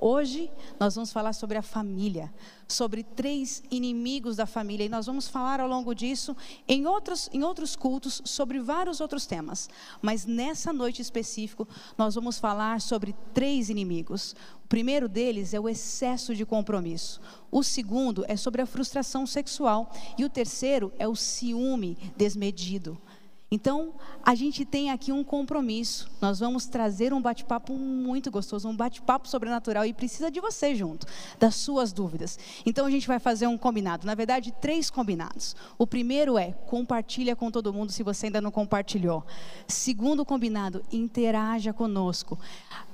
Hoje nós vamos falar sobre a família, sobre três inimigos da família e nós vamos falar ao longo disso em outros, em outros cultos sobre vários outros temas. Mas nessa noite específico nós vamos falar sobre três inimigos. O primeiro deles é o excesso de compromisso. O segundo é sobre a frustração sexual e o terceiro é o ciúme desmedido. Então, a gente tem aqui um compromisso. Nós vamos trazer um bate-papo muito gostoso, um bate-papo sobrenatural e precisa de você junto, das suas dúvidas. Então, a gente vai fazer um combinado. Na verdade, três combinados. O primeiro é compartilha com todo mundo se você ainda não compartilhou. Segundo combinado, interaja conosco.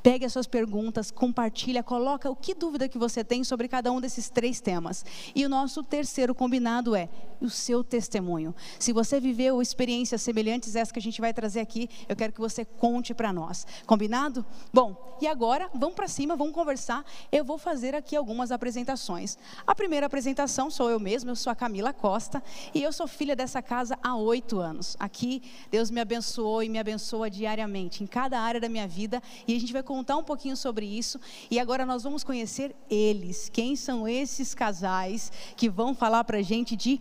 Pegue as suas perguntas, compartilha, coloca o que dúvida que você tem sobre cada um desses três temas. E o nosso terceiro combinado é o seu testemunho. Se você viveu experiências semelhantes a essa que a gente vai trazer aqui, eu quero que você conte para nós. Combinado? Bom, e agora vamos para cima, vamos conversar. Eu vou fazer aqui algumas apresentações. A primeira apresentação sou eu mesma, eu sou a Camila Costa e eu sou filha dessa casa há oito anos. Aqui Deus me abençoou e me abençoa diariamente em cada área da minha vida e a gente vai contar um pouquinho sobre isso. E agora nós vamos conhecer eles. Quem são esses casais que vão falar para a gente de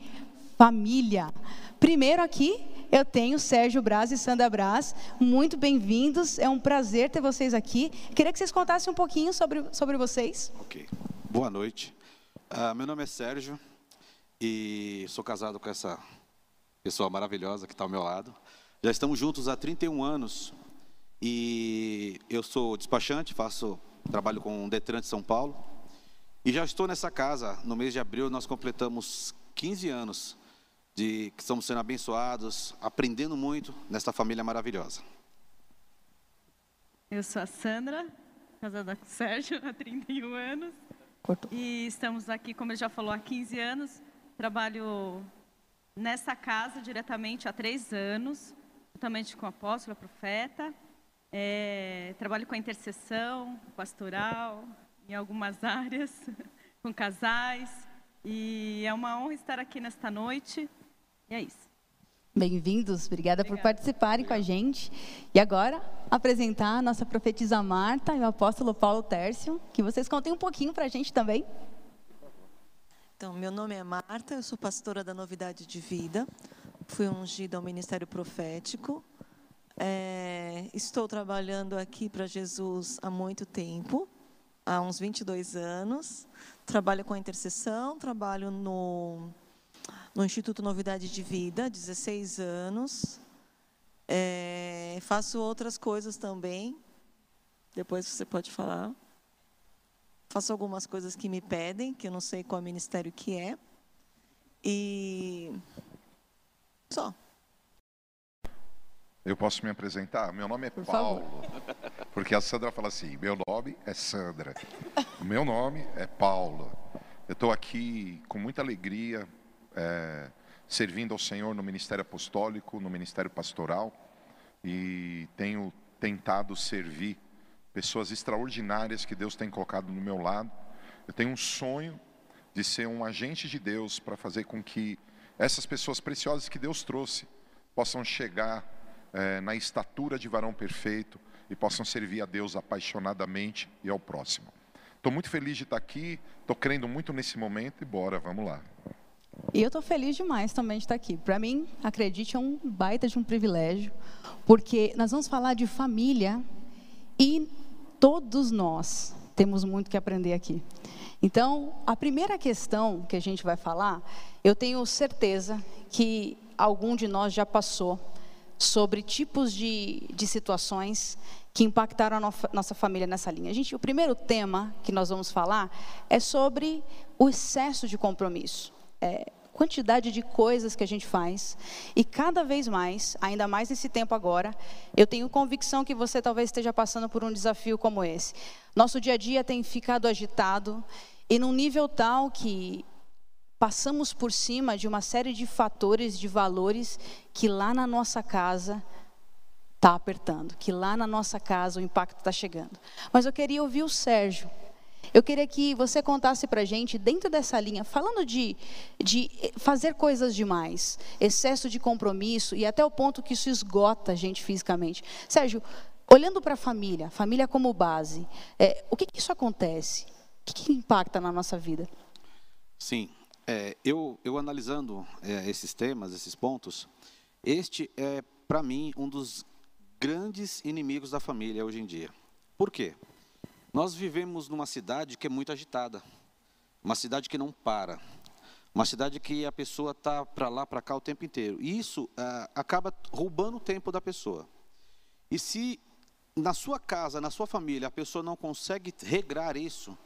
família? Primeiro aqui, eu tenho Sérgio Braz e Sandra Braz. Muito bem-vindos. É um prazer ter vocês aqui. Queria que vocês contassem um pouquinho sobre, sobre vocês. Ok. Boa noite. Uh, meu nome é Sérgio e sou casado com essa pessoa maravilhosa que está ao meu lado. Já estamos juntos há 31 anos e eu sou despachante, faço trabalho com o Detran de São Paulo. E já estou nessa casa, no mês de abril nós completamos 15 anos de que estamos sendo abençoados, aprendendo muito nesta família maravilhosa. Eu sou a Sandra, casada com o Sérgio há 31 anos. Cortou. E estamos aqui, como ele já falou, há 15 anos. Trabalho nessa casa diretamente há três anos, juntamente com o apóstolo, a profeta. É, trabalho com a intercessão pastoral, em algumas áreas, com casais. E é uma honra estar aqui nesta noite. E é isso. Bem-vindos, obrigada, obrigada, por participarem Obrigado. com a gente. E agora, apresentar a nossa profetisa Marta e o apóstolo Paulo Tércio, que vocês contem um pouquinho para a gente também. Então, meu nome é Marta, eu sou pastora da Novidade de Vida, fui ungida ao Ministério Profético, é, estou trabalhando aqui para Jesus há muito tempo, há uns 22 anos. Trabalho com a intercessão, trabalho no, no Instituto Novidade de Vida, 16 anos. É, faço outras coisas também. Depois você pode falar. Faço algumas coisas que me pedem, que eu não sei qual ministério que é. E só. Eu posso me apresentar? Meu nome é Por Paulo. Favor. Porque a Sandra fala assim: meu nome é Sandra. O meu nome é Paulo. Eu estou aqui com muita alegria, é, servindo ao Senhor no ministério apostólico, no ministério pastoral, e tenho tentado servir pessoas extraordinárias que Deus tem colocado no meu lado. Eu tenho um sonho de ser um agente de Deus para fazer com que essas pessoas preciosas que Deus trouxe possam chegar é, na estatura de varão perfeito e possam servir a Deus apaixonadamente e ao próximo. Estou muito feliz de estar aqui, estou crendo muito nesse momento e bora, vamos lá. E eu estou feliz demais também de estar aqui. Para mim, acredite, é um baita de um privilégio, porque nós vamos falar de família e todos nós temos muito que aprender aqui. Então, a primeira questão que a gente vai falar, eu tenho certeza que algum de nós já passou sobre tipos de, de situações que impactaram a no, nossa família nessa linha. Gente, o primeiro tema que nós vamos falar é sobre o excesso de compromisso. É, quantidade de coisas que a gente faz e cada vez mais, ainda mais nesse tempo agora, eu tenho convicção que você talvez esteja passando por um desafio como esse. Nosso dia a dia tem ficado agitado e num nível tal que passamos por cima de uma série de fatores, de valores que lá na nossa casa está apertando, que lá na nossa casa o impacto está chegando. Mas eu queria ouvir o Sérgio. Eu queria que você contasse para a gente, dentro dessa linha, falando de, de fazer coisas demais, excesso de compromisso e até o ponto que isso esgota a gente fisicamente. Sérgio, Olhando para a família, família como base, é, o que, que, isso acontece? O que, que, impacta na nossa vida? Sim, é, eu, eu analisando é, esses temas, esses pontos, este é, para mim, um dos grandes inimigos da família hoje em dia. Por quê? Nós vivemos numa cidade que é muito agitada, uma cidade que não para, uma cidade que a pessoa está para lá, para cá o tempo inteiro. E isso ah, acaba roubando o tempo da pessoa. E se na sua casa, na sua família, a pessoa não consegue regrar isso,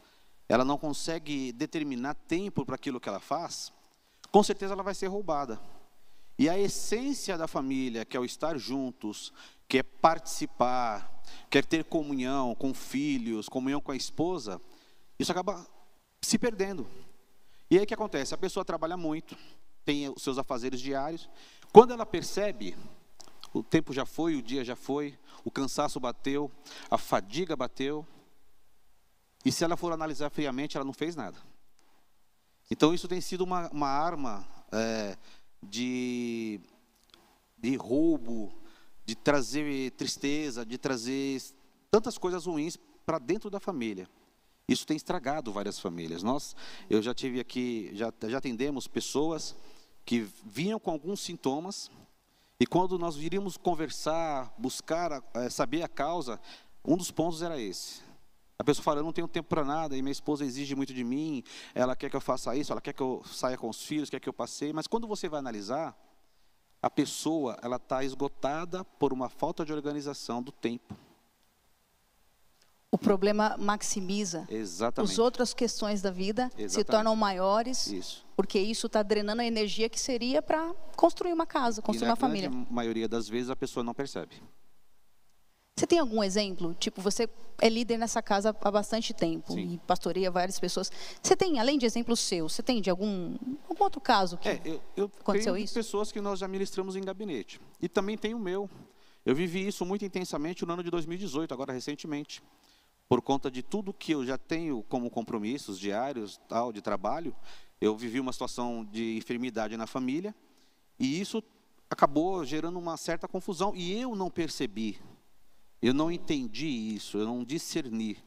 ela não consegue determinar tempo para aquilo que ela faz, com certeza ela vai ser roubada. E a essência da família, que é o estar juntos, que é participar, quer ter comunhão com filhos, comunhão com a esposa, isso acaba se perdendo. E aí o que acontece? A pessoa trabalha muito, tem os seus afazeres diários. Quando ela percebe, o tempo já foi, o dia já foi, o cansaço bateu, a fadiga bateu. E se ela for analisar friamente, ela não fez nada. Então isso tem sido uma, uma arma é, de, de roubo, de trazer tristeza, de trazer tantas coisas ruins para dentro da família. Isso tem estragado várias famílias. Nós, eu já tive aqui, já, já atendemos pessoas que vinham com alguns sintomas e quando nós viríamos conversar, buscar, é, saber a causa, um dos pontos era esse. A pessoa fala, eu não tenho tempo para nada, e minha esposa exige muito de mim, ela quer que eu faça isso, ela quer que eu saia com os filhos, quer que eu passeie, mas quando você vai analisar, a pessoa ela está esgotada por uma falta de organização do tempo. O problema maximiza. Exatamente. As outras questões da vida Exatamente. se tornam maiores. Isso. Porque isso está drenando a energia que seria para construir uma casa, construir uma família. Na maioria das vezes a pessoa não percebe. Você tem algum exemplo? Tipo, você é líder nessa casa há bastante tempo Sim. e pastoreia várias pessoas. Você tem, além de exemplos seus, você tem de algum, algum outro caso que é, eu, eu aconteceu tenho isso? pessoas que nós já ministramos em gabinete. E também tem o meu. Eu vivi isso muito intensamente no ano de 2018, agora recentemente. Por conta de tudo que eu já tenho como compromissos diários, tal, de trabalho, eu vivi uma situação de enfermidade na família e isso acabou gerando uma certa confusão e eu não percebi eu não entendi isso, eu não discerni.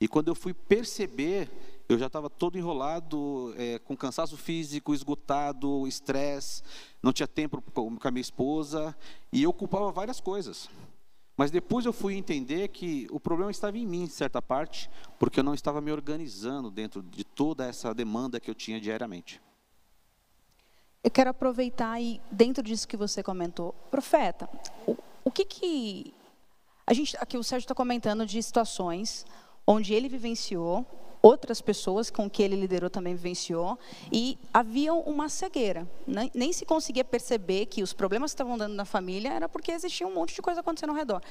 E quando eu fui perceber, eu já estava todo enrolado, é, com cansaço físico, esgotado, estresse, não tinha tempo com a minha esposa, e eu culpava várias coisas. Mas depois eu fui entender que o problema estava em mim, em certa parte, porque eu não estava me organizando dentro de toda essa demanda que eu tinha diariamente. Eu quero aproveitar e, dentro disso que você comentou, profeta, o, o que que a gente, aqui o Sérgio está comentando de situações onde ele vivenciou, outras pessoas com que ele liderou também vivenciou, e havia uma cegueira. Né? Nem se conseguia perceber que os problemas que estavam dando na família era porque existia um monte de coisa acontecendo ao redor.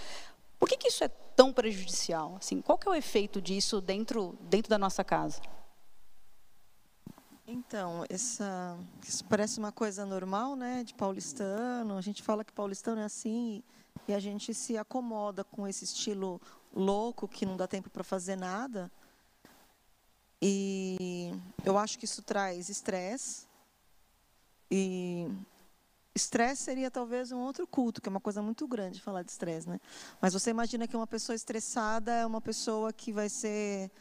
Por que, que isso é tão prejudicial? Assim, qual que é o efeito disso dentro, dentro da nossa casa? Então, essa, isso parece uma coisa normal, né, de paulistano. A gente fala que paulistano é assim e a gente se acomoda com esse estilo louco que não dá tempo para fazer nada. E eu acho que isso traz estresse. E estresse seria talvez um outro culto, que é uma coisa muito grande falar de estresse, né? Mas você imagina que uma pessoa estressada é uma pessoa que vai ser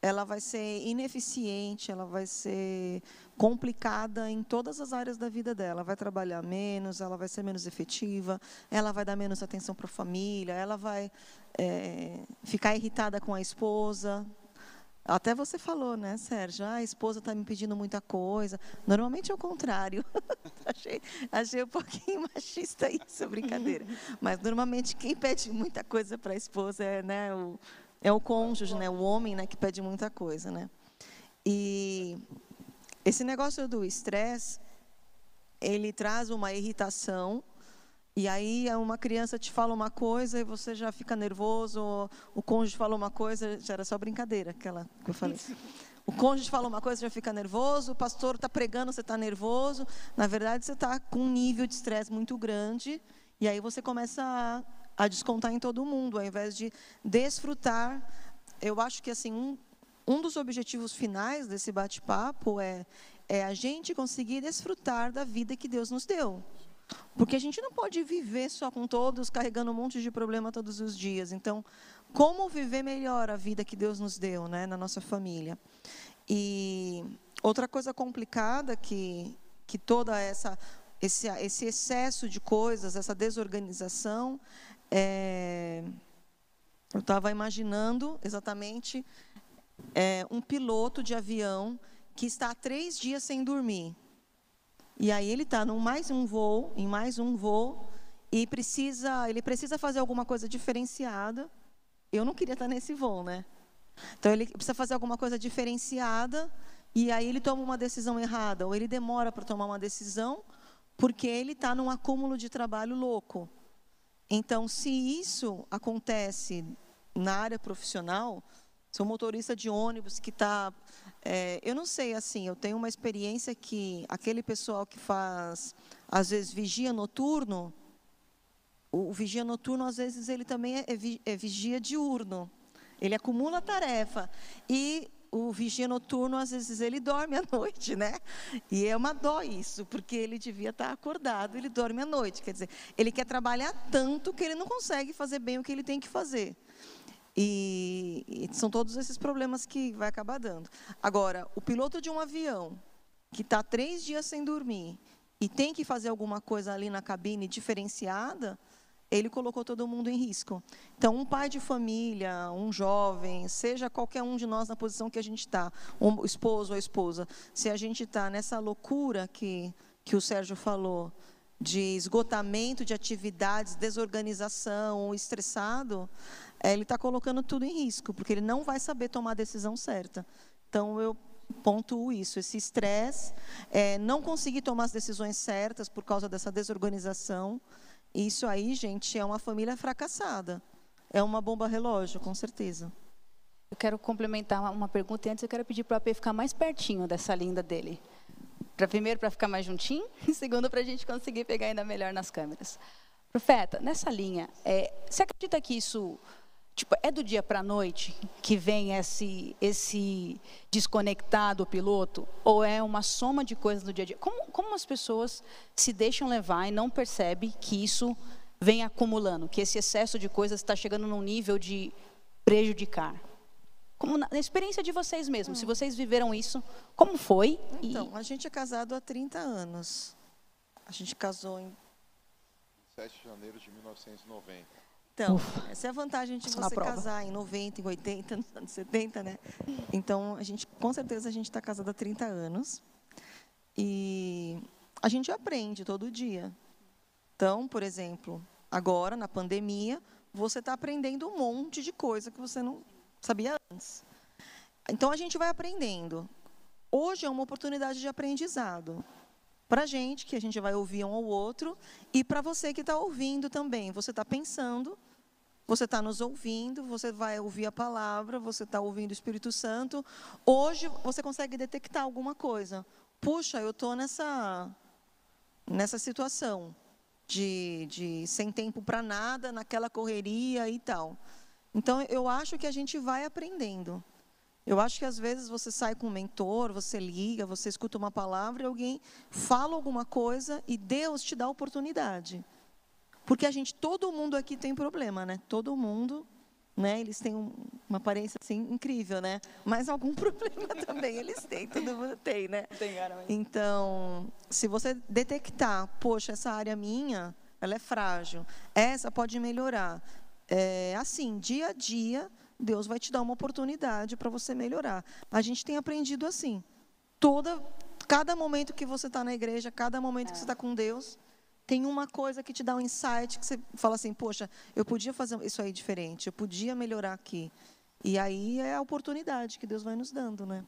ela vai ser ineficiente, ela vai ser complicada em todas as áreas da vida dela. Ela vai trabalhar menos, ela vai ser menos efetiva, ela vai dar menos atenção para a família, ela vai é, ficar irritada com a esposa. Até você falou, né, Sérgio? Ah, a esposa está me pedindo muita coisa. Normalmente é o contrário. achei, achei um pouquinho machista isso, brincadeira. Mas normalmente quem pede muita coisa para a esposa é né, o, é o cônjuge, né, o homem, né, que pede muita coisa, né? E esse negócio do estresse, ele traz uma irritação e aí uma criança te fala uma coisa e você já fica nervoso, o cônjuge fala uma coisa, já era só brincadeira, aquela que eu falei. O cônjuge fala uma coisa, já fica nervoso, o pastor está pregando, você está nervoso. Na verdade, você está com um nível de estresse muito grande e aí você começa a a descontar em todo mundo, ao invés de desfrutar. Eu acho que assim um, um dos objetivos finais desse bate-papo é, é a gente conseguir desfrutar da vida que Deus nos deu. Porque a gente não pode viver só com todos, carregando um monte de problema todos os dias. Então, como viver melhor a vida que Deus nos deu, né, na nossa família? E outra coisa complicada que que toda essa esse, esse excesso de coisas, essa desorganização, é, eu estava imaginando exatamente é, um piloto de avião que está há três dias sem dormir. E aí ele está em mais um voo, em mais um voo, e precisa, ele precisa fazer alguma coisa diferenciada. Eu não queria estar nesse voo, né? Então ele precisa fazer alguma coisa diferenciada, e aí ele toma uma decisão errada, ou ele demora para tomar uma decisão, porque ele está num acúmulo de trabalho louco. Então, se isso acontece na área profissional, sou motorista de ônibus que está é, eu não sei, assim, eu tenho uma experiência que aquele pessoal que faz, às vezes, vigia noturno, o, o vigia noturno, às vezes, ele também é, é, é vigia diurno. Ele acumula tarefa. E o vigia noturno, às vezes, ele dorme à noite, né? E é uma dó isso, porque ele devia estar acordado, ele dorme à noite. Quer dizer, ele quer trabalhar tanto que ele não consegue fazer bem o que ele tem que fazer. E, e são todos esses problemas que vai acabar dando. Agora, o piloto de um avião que está três dias sem dormir e tem que fazer alguma coisa ali na cabine diferenciada, ele colocou todo mundo em risco. Então, um pai de família, um jovem, seja qualquer um de nós na posição que a gente está, um esposo ou esposa, se a gente está nessa loucura que, que o Sérgio falou, de esgotamento de atividades, desorganização, estressado, é, ele está colocando tudo em risco, porque ele não vai saber tomar a decisão certa. Então, eu pontuo isso, esse estresse, é, não conseguir tomar as decisões certas por causa dessa desorganização. Isso aí, gente, é uma família fracassada. É uma bomba relógio, com certeza. Eu quero complementar uma pergunta e antes eu quero pedir para o AP ficar mais pertinho dessa linda dele. Pra, primeiro, para ficar mais juntinho, e segundo, para a gente conseguir pegar ainda melhor nas câmeras. Profeta, nessa linha, é, você acredita que isso Tipo, é do dia para a noite que vem esse, esse desconectar do piloto? Ou é uma soma de coisas no dia a dia? Como, como as pessoas se deixam levar e não percebem que isso vem acumulando, que esse excesso de coisas está chegando num nível de prejudicar? Como na, na experiência de vocês mesmos, hum. se vocês viveram isso, como foi? Então, e... a gente é casado há 30 anos. A gente casou em 7 de janeiro de 1990. Então, Ufa. essa é a vantagem de você casar em 90, em 80, nos anos 70, né? Então, a gente, com certeza, a gente está casado há 30 anos. E a gente aprende todo dia. Então, por exemplo, agora, na pandemia, você está aprendendo um monte de coisa que você não sabia antes. Então, a gente vai aprendendo. Hoje é uma oportunidade de aprendizado para a gente, que a gente vai ouvir um ao outro, e para você que está ouvindo também. Você está pensando você está nos ouvindo, você vai ouvir a palavra, você está ouvindo o Espírito Santo. Hoje você consegue detectar alguma coisa. Puxa, eu estou nessa, nessa situação de, de sem tempo para nada, naquela correria e tal. Então, eu acho que a gente vai aprendendo. Eu acho que às vezes você sai com um mentor, você liga, você escuta uma palavra e alguém fala alguma coisa e Deus te dá a oportunidade. Porque a gente, todo mundo aqui tem problema, né? Todo mundo, né? Eles têm um, uma aparência assim incrível, né? Mas algum problema também eles têm, todo mundo tem, né? Então, se você detectar, poxa, essa área minha, ela é frágil, essa pode melhorar. É, assim, dia a dia, Deus vai te dar uma oportunidade para você melhorar. A gente tem aprendido assim. Toda, cada momento que você está na igreja, cada momento é. que você está com Deus, tem uma coisa que te dá um insight que você fala assim, poxa, eu podia fazer isso aí diferente, eu podia melhorar aqui. E aí é a oportunidade que Deus vai nos dando, né?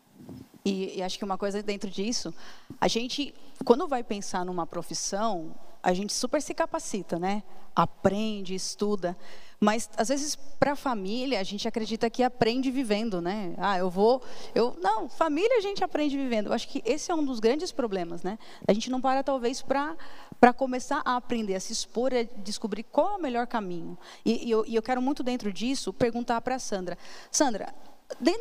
E, e acho que uma coisa dentro disso, a gente, quando vai pensar numa profissão, a gente super se capacita, né? Aprende, estuda. Mas às vezes para a família a gente acredita que aprende vivendo, né? Ah, eu vou, eu não, família a gente aprende vivendo. Eu acho que esse é um dos grandes problemas, né? A gente não para talvez para para começar a aprender, a se expor, a descobrir qual é o melhor caminho. E, e, eu, e eu quero muito dentro disso perguntar para a Sandra, Sandra,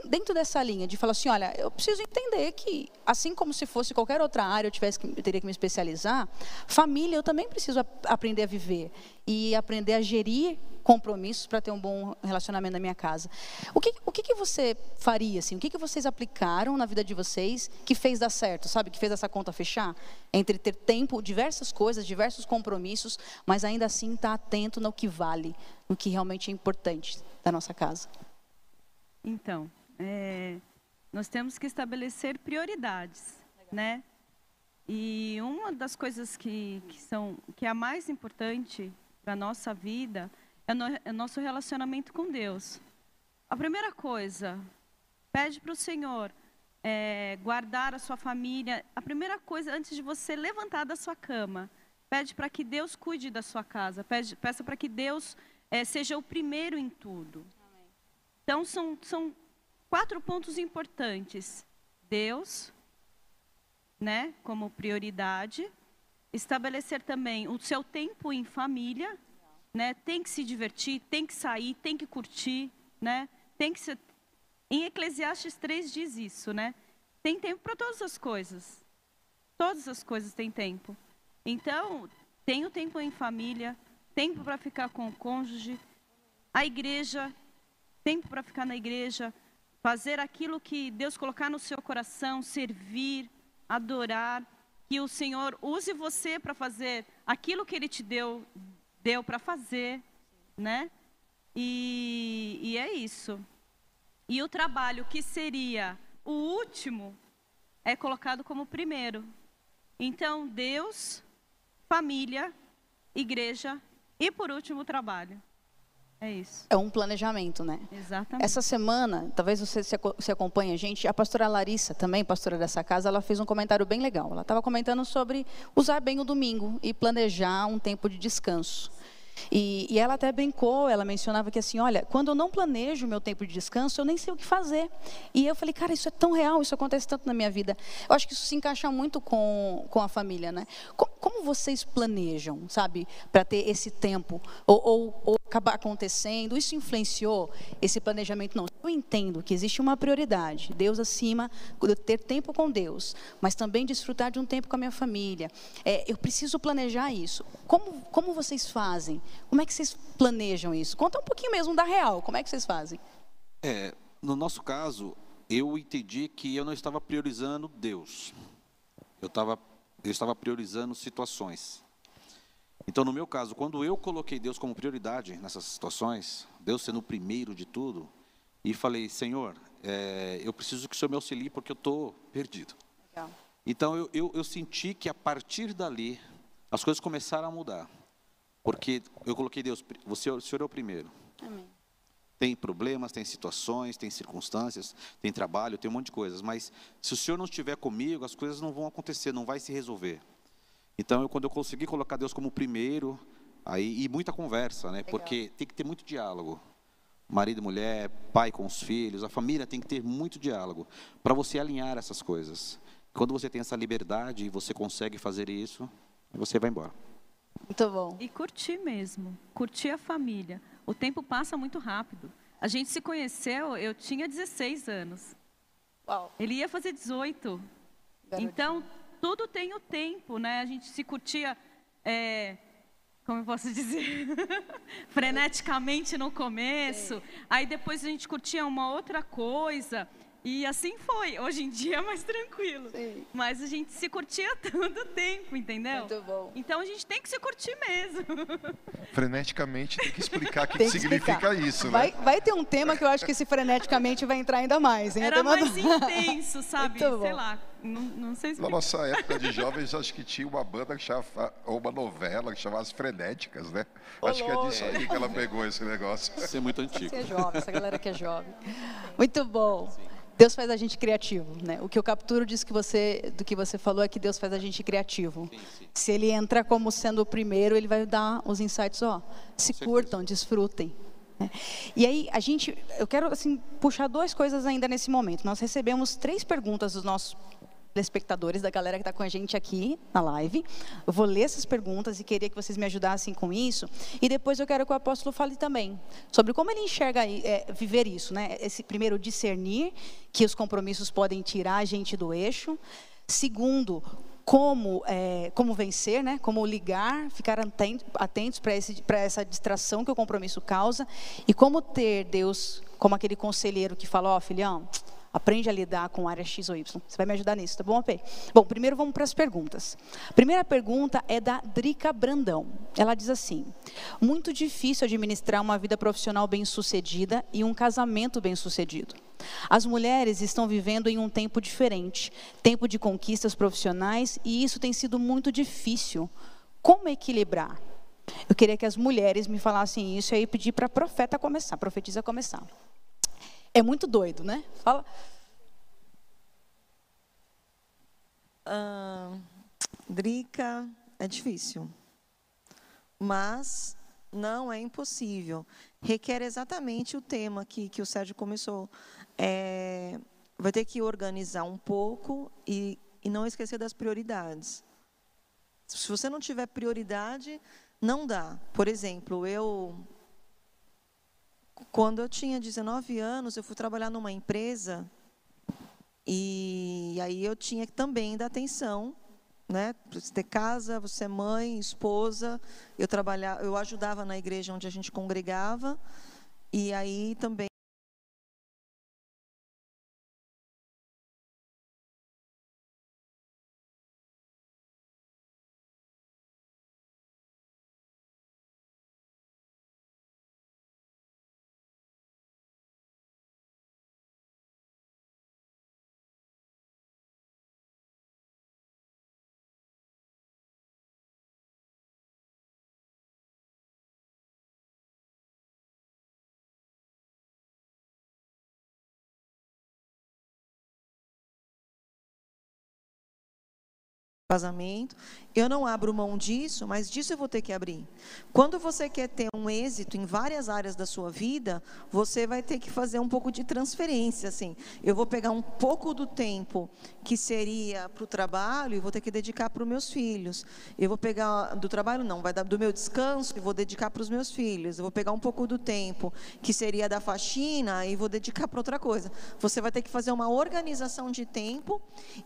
dentro dessa linha de falar assim, olha, eu preciso entender que, assim como se fosse qualquer outra área eu tivesse que, eu teria que me especializar, família eu também preciso aprender a viver e aprender a gerir compromissos para ter um bom relacionamento na minha casa. O que, o que, que você faria assim? O que, que vocês aplicaram na vida de vocês que fez dar certo, sabe? Que fez essa conta fechar entre ter tempo, diversas coisas, diversos compromissos, mas ainda assim estar tá atento no que vale, no que realmente é importante da nossa casa. Então, é, nós temos que estabelecer prioridades, Legal. né? E uma das coisas que, que, são, que é a mais importante para a nossa vida é, no, é o nosso relacionamento com Deus. A primeira coisa, pede para o Senhor é, guardar a sua família. A primeira coisa, antes de você levantar da sua cama, pede para que Deus cuide da sua casa. Pede, peça para que Deus é, seja o primeiro em tudo. Então, são, são quatro pontos importantes. Deus, né, como prioridade. Estabelecer também o seu tempo em família, né? Tem que se divertir, tem que sair, tem que curtir, né? Tem que ser... Em Eclesiastes 3 diz isso, né? Tem tempo para todas as coisas. Todas as coisas têm tempo. Então, tem o tempo em família, tempo para ficar com o cônjuge, a igreja tempo para ficar na igreja, fazer aquilo que Deus colocar no seu coração, servir, adorar, que o Senhor use você para fazer aquilo que Ele te deu, deu para fazer, né? E, e é isso. E o trabalho que seria o último é colocado como primeiro. Então, Deus, família, igreja e, por último, o trabalho. É isso. É um planejamento, né? Exatamente. Essa semana, talvez você se acompanhe a gente, a pastora Larissa, também pastora dessa casa, ela fez um comentário bem legal. Ela estava comentando sobre usar bem o domingo e planejar um tempo de descanso. E, e, ela até brincou, ela mencionava que assim, olha, quando eu não planejo o meu tempo de descanso, eu nem sei o que fazer. E eu falei, cara, isso é tão real, isso acontece tanto na minha vida. Eu acho que isso se encaixa muito com, com a família, né? Como, como vocês planejam, sabe, para ter esse tempo? Ou, ou, ou, acabar acontecendo? Isso influenciou esse planejamento? Não, eu entendo que existe uma prioridade, Deus acima, ter tempo com Deus, mas também desfrutar de um tempo com a minha família. É, eu preciso planejar isso. Como, como vocês fazem? Como é que vocês planejam isso? Conta um pouquinho mesmo da real, como é que vocês fazem? É, no nosso caso, eu entendi que eu não estava priorizando Deus. Eu estava, eu estava priorizando situações. Então, no meu caso, quando eu coloquei Deus como prioridade nessas situações, Deus sendo o primeiro de tudo, e falei, Senhor, é, eu preciso que o Senhor me auxilie porque eu estou perdido. Legal. Então, eu, eu, eu senti que a partir dali, as coisas começaram a mudar. Porque eu coloquei Deus, você, o Senhor é o primeiro. Amém. Tem problemas, tem situações, tem circunstâncias, tem trabalho, tem um monte de coisas. Mas se o Senhor não estiver comigo, as coisas não vão acontecer, não vai se resolver. Então, eu, quando eu consegui colocar Deus como primeiro, aí e muita conversa, né? Legal. Porque tem que ter muito diálogo. Marido e mulher, pai com os filhos, a família tem que ter muito diálogo para você alinhar essas coisas. Quando você tem essa liberdade e você consegue fazer isso, você vai embora. Muito bom. E curtir mesmo, curtir a família. O tempo passa muito rápido. A gente se conheceu, eu tinha 16 anos. Uau. Ele ia fazer 18. Garotinho. Então, tudo tem o tempo, né? A gente se curtia, é, como eu posso dizer, freneticamente no começo. Aí depois a gente curtia uma outra coisa. E assim foi. Hoje em dia é mais tranquilo. Sim. Mas a gente se curtia todo o tempo, entendeu? Muito bom. Então a gente tem que se curtir mesmo. Freneticamente tem que explicar o que, que significa isso, né? Vai, vai, ter um tema que eu acho que esse freneticamente vai entrar ainda mais. Hein? Era mais do... intenso, sabe? Muito Sei bom. lá. Não, não, sei se... Na nossa época de jovens, acho que tinha uma banda que chamava, ou uma novela que chamava As Frenéticas, né? Olô. Acho que é disso aí que ela pegou esse negócio. Isso é muito antigo. Você é jovem, essa galera que é jovem. Muito bom. Sim. Deus faz a gente criativo, né? O que eu capturo disso que você, do que você falou é que Deus faz a gente criativo. Sim, sim. Se ele entra como sendo o primeiro, ele vai dar os insights, ó, se curtam, desfrutem. Né? E aí a gente, eu quero assim puxar duas coisas ainda nesse momento. Nós recebemos três perguntas dos nossos telespectadores, da galera que está com a gente aqui na live. Eu vou ler essas perguntas e queria que vocês me ajudassem com isso. E depois eu quero que o apóstolo fale também sobre como ele enxerga é, viver isso, né? Esse primeiro discernir que os compromissos podem tirar a gente do eixo. Segundo, como, é, como vencer, né? como ligar, ficar atentos para essa distração que o compromisso causa e como ter Deus como aquele conselheiro que fala, ó oh, filhão, aprende a lidar com área X ou Y. Você vai me ajudar nisso, tá bom, AP? Bom, primeiro vamos para as perguntas. A primeira pergunta é da Drica Brandão. Ela diz assim: Muito difícil administrar uma vida profissional bem-sucedida e um casamento bem-sucedido. As mulheres estão vivendo em um tempo diferente, tempo de conquistas profissionais, e isso tem sido muito difícil. Como equilibrar? Eu queria que as mulheres me falassem isso e aí pedir para a profeta começar, a profetisa começar. É muito doido, né? Fala. Uh, Drica, é difícil. Mas não é impossível. Requer exatamente o tema que, que o Sérgio começou. É, vai ter que organizar um pouco e, e não esquecer das prioridades. Se você não tiver prioridade, não dá. Por exemplo, eu quando eu tinha 19 anos, eu fui trabalhar numa empresa e aí eu tinha que também dar atenção, né? Você ter casa, você é mãe, esposa. Eu trabalhava, eu ajudava na igreja onde a gente congregava e aí também casamento. Eu não abro mão disso, mas disso eu vou ter que abrir. Quando você quer ter um êxito em várias áreas da sua vida, você vai ter que fazer um pouco de transferência, assim. Eu vou pegar um pouco do tempo que seria para o trabalho e vou ter que dedicar para os meus filhos. Eu vou pegar do trabalho não, vai dar do meu descanso e vou dedicar para os meus filhos. Eu vou pegar um pouco do tempo que seria da faxina e vou dedicar para outra coisa. Você vai ter que fazer uma organização de tempo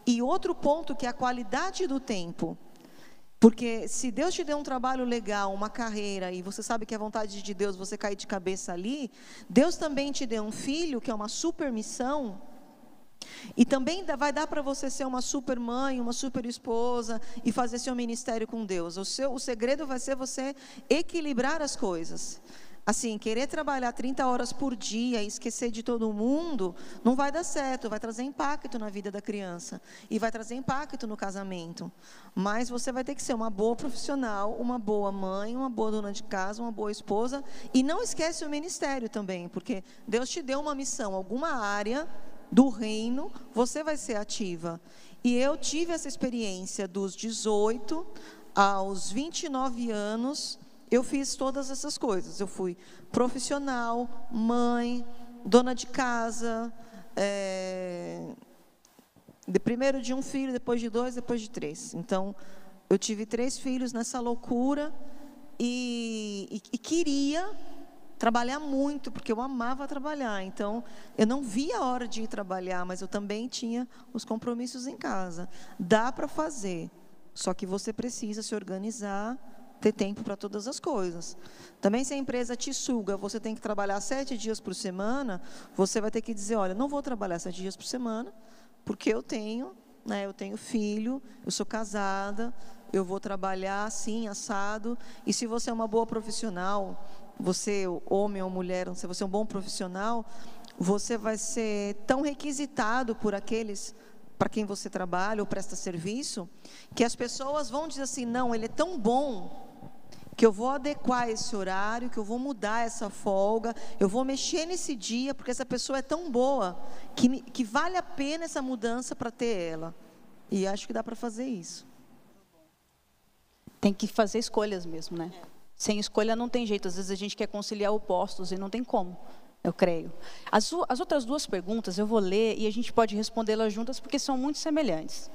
e outro ponto que é a qualidade do do tempo. Porque se Deus te deu um trabalho legal, uma carreira, e você sabe que é vontade de Deus você cair de cabeça ali, Deus também te deu um filho, que é uma super missão, e também vai dar para você ser uma super mãe, uma super esposa e fazer seu ministério com Deus. O, seu, o segredo vai ser você equilibrar as coisas. Assim, querer trabalhar 30 horas por dia e esquecer de todo mundo, não vai dar certo, vai trazer impacto na vida da criança e vai trazer impacto no casamento. Mas você vai ter que ser uma boa profissional, uma boa mãe, uma boa dona de casa, uma boa esposa e não esquece o ministério também, porque Deus te deu uma missão, alguma área do reino, você vai ser ativa. E eu tive essa experiência dos 18 aos 29 anos eu fiz todas essas coisas. Eu fui profissional, mãe, dona de casa, é, de primeiro de um filho, depois de dois, depois de três. Então, eu tive três filhos nessa loucura e, e, e queria trabalhar muito, porque eu amava trabalhar. Então, eu não via a hora de ir trabalhar, mas eu também tinha os compromissos em casa. Dá para fazer, só que você precisa se organizar ter tempo para todas as coisas. Também, se a empresa te suga, você tem que trabalhar sete dias por semana, você vai ter que dizer: olha, não vou trabalhar sete dias por semana, porque eu tenho, né, eu tenho filho, eu sou casada, eu vou trabalhar assim, assado. E se você é uma boa profissional, você, homem ou mulher, se você é um bom profissional, você vai ser tão requisitado por aqueles para quem você trabalha ou presta serviço, que as pessoas vão dizer assim: não, ele é tão bom que eu vou adequar esse horário, que eu vou mudar essa folga, eu vou mexer nesse dia, porque essa pessoa é tão boa que, que vale a pena essa mudança para ter ela. E acho que dá para fazer isso. Tem que fazer escolhas mesmo, né? Sem escolha não tem jeito. Às vezes a gente quer conciliar opostos e não tem como. Eu creio. As, as outras duas perguntas eu vou ler e a gente pode respondê-las juntas porque são muito semelhantes.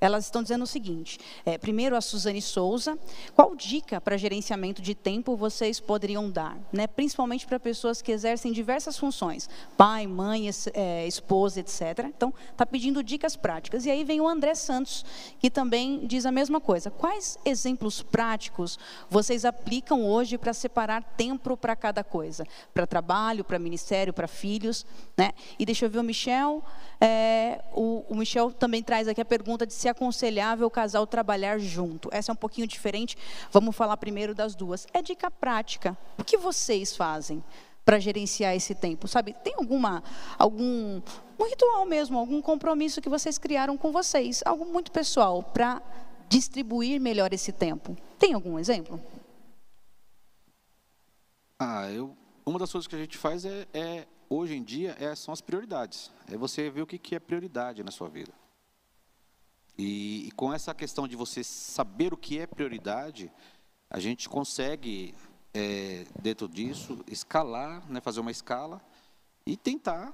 Elas estão dizendo o seguinte: é, primeiro, a Suzane Souza, qual dica para gerenciamento de tempo vocês poderiam dar, né? principalmente para pessoas que exercem diversas funções, pai, mãe, é, esposa, etc. Então, está pedindo dicas práticas. E aí vem o André Santos, que também diz a mesma coisa. Quais exemplos práticos vocês aplicam hoje para separar tempo para cada coisa? Para trabalho, para ministério, para filhos? Né? E deixa eu ver o Michel. É, o, o Michel também traz aqui a pergunta de se aconselhável o casal trabalhar junto. Essa é um pouquinho diferente. Vamos falar primeiro das duas. É dica prática. O que vocês fazem para gerenciar esse tempo? Sabe, tem alguma algum um ritual mesmo, algum compromisso que vocês criaram com vocês, algo muito pessoal para distribuir melhor esse tempo? Tem algum exemplo? Ah, eu uma das coisas que a gente faz é, é hoje em dia é, são as prioridades. É você ver o que, que é prioridade na sua vida. E, e, com essa questão de você saber o que é prioridade, a gente consegue, é, dentro disso, escalar, né, fazer uma escala e tentar,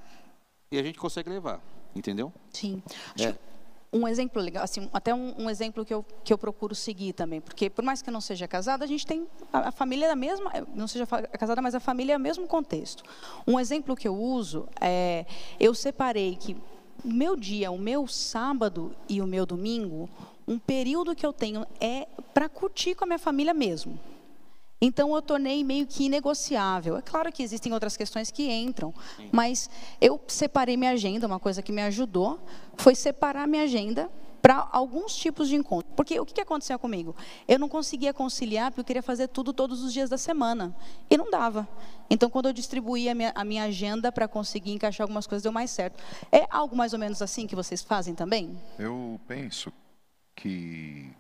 e a gente consegue levar, entendeu? Sim. É. Um exemplo legal, assim, até um, um, exemplo que eu, que eu procuro seguir também, porque por mais que eu não seja casada, a gente tem a, a família é a mesma, não seja casada, mas a família é o mesmo contexto. Um exemplo que eu uso é, eu separei que o meu dia, o meu sábado e o meu domingo, um período que eu tenho é para curtir com a minha família mesmo. Então eu tornei meio que inegociável. É claro que existem outras questões que entram, mas eu separei minha agenda, uma coisa que me ajudou foi separar minha agenda para alguns tipos de encontro. Porque o que, que aconteceu comigo? Eu não conseguia conciliar porque eu queria fazer tudo todos os dias da semana. E não dava. Então, quando eu distribuí a minha, a minha agenda para conseguir encaixar algumas coisas, deu mais certo. É algo mais ou menos assim que vocês fazem também? Eu penso que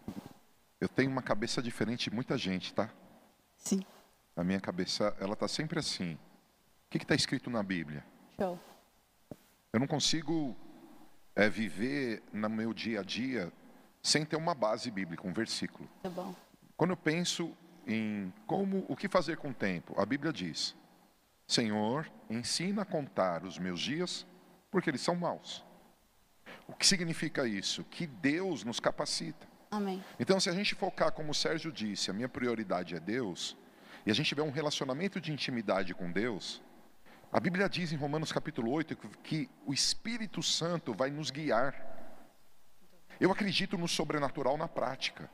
eu tenho uma cabeça diferente de muita gente, tá? Sim. A minha cabeça, ela está sempre assim. O que está escrito na Bíblia? Show. Eu não consigo é viver no meu dia a dia sem ter uma base bíblica, um versículo. Tá bom. Quando eu penso em como o que fazer com o tempo, a Bíblia diz: Senhor, ensina a contar os meus dias, porque eles são maus. O que significa isso? Que Deus nos capacita. Amém. Então, se a gente focar, como o Sérgio disse, a minha prioridade é Deus, e a gente tiver um relacionamento de intimidade com Deus, a Bíblia diz em Romanos capítulo 8 que o Espírito Santo vai nos guiar. Eu acredito no sobrenatural na prática.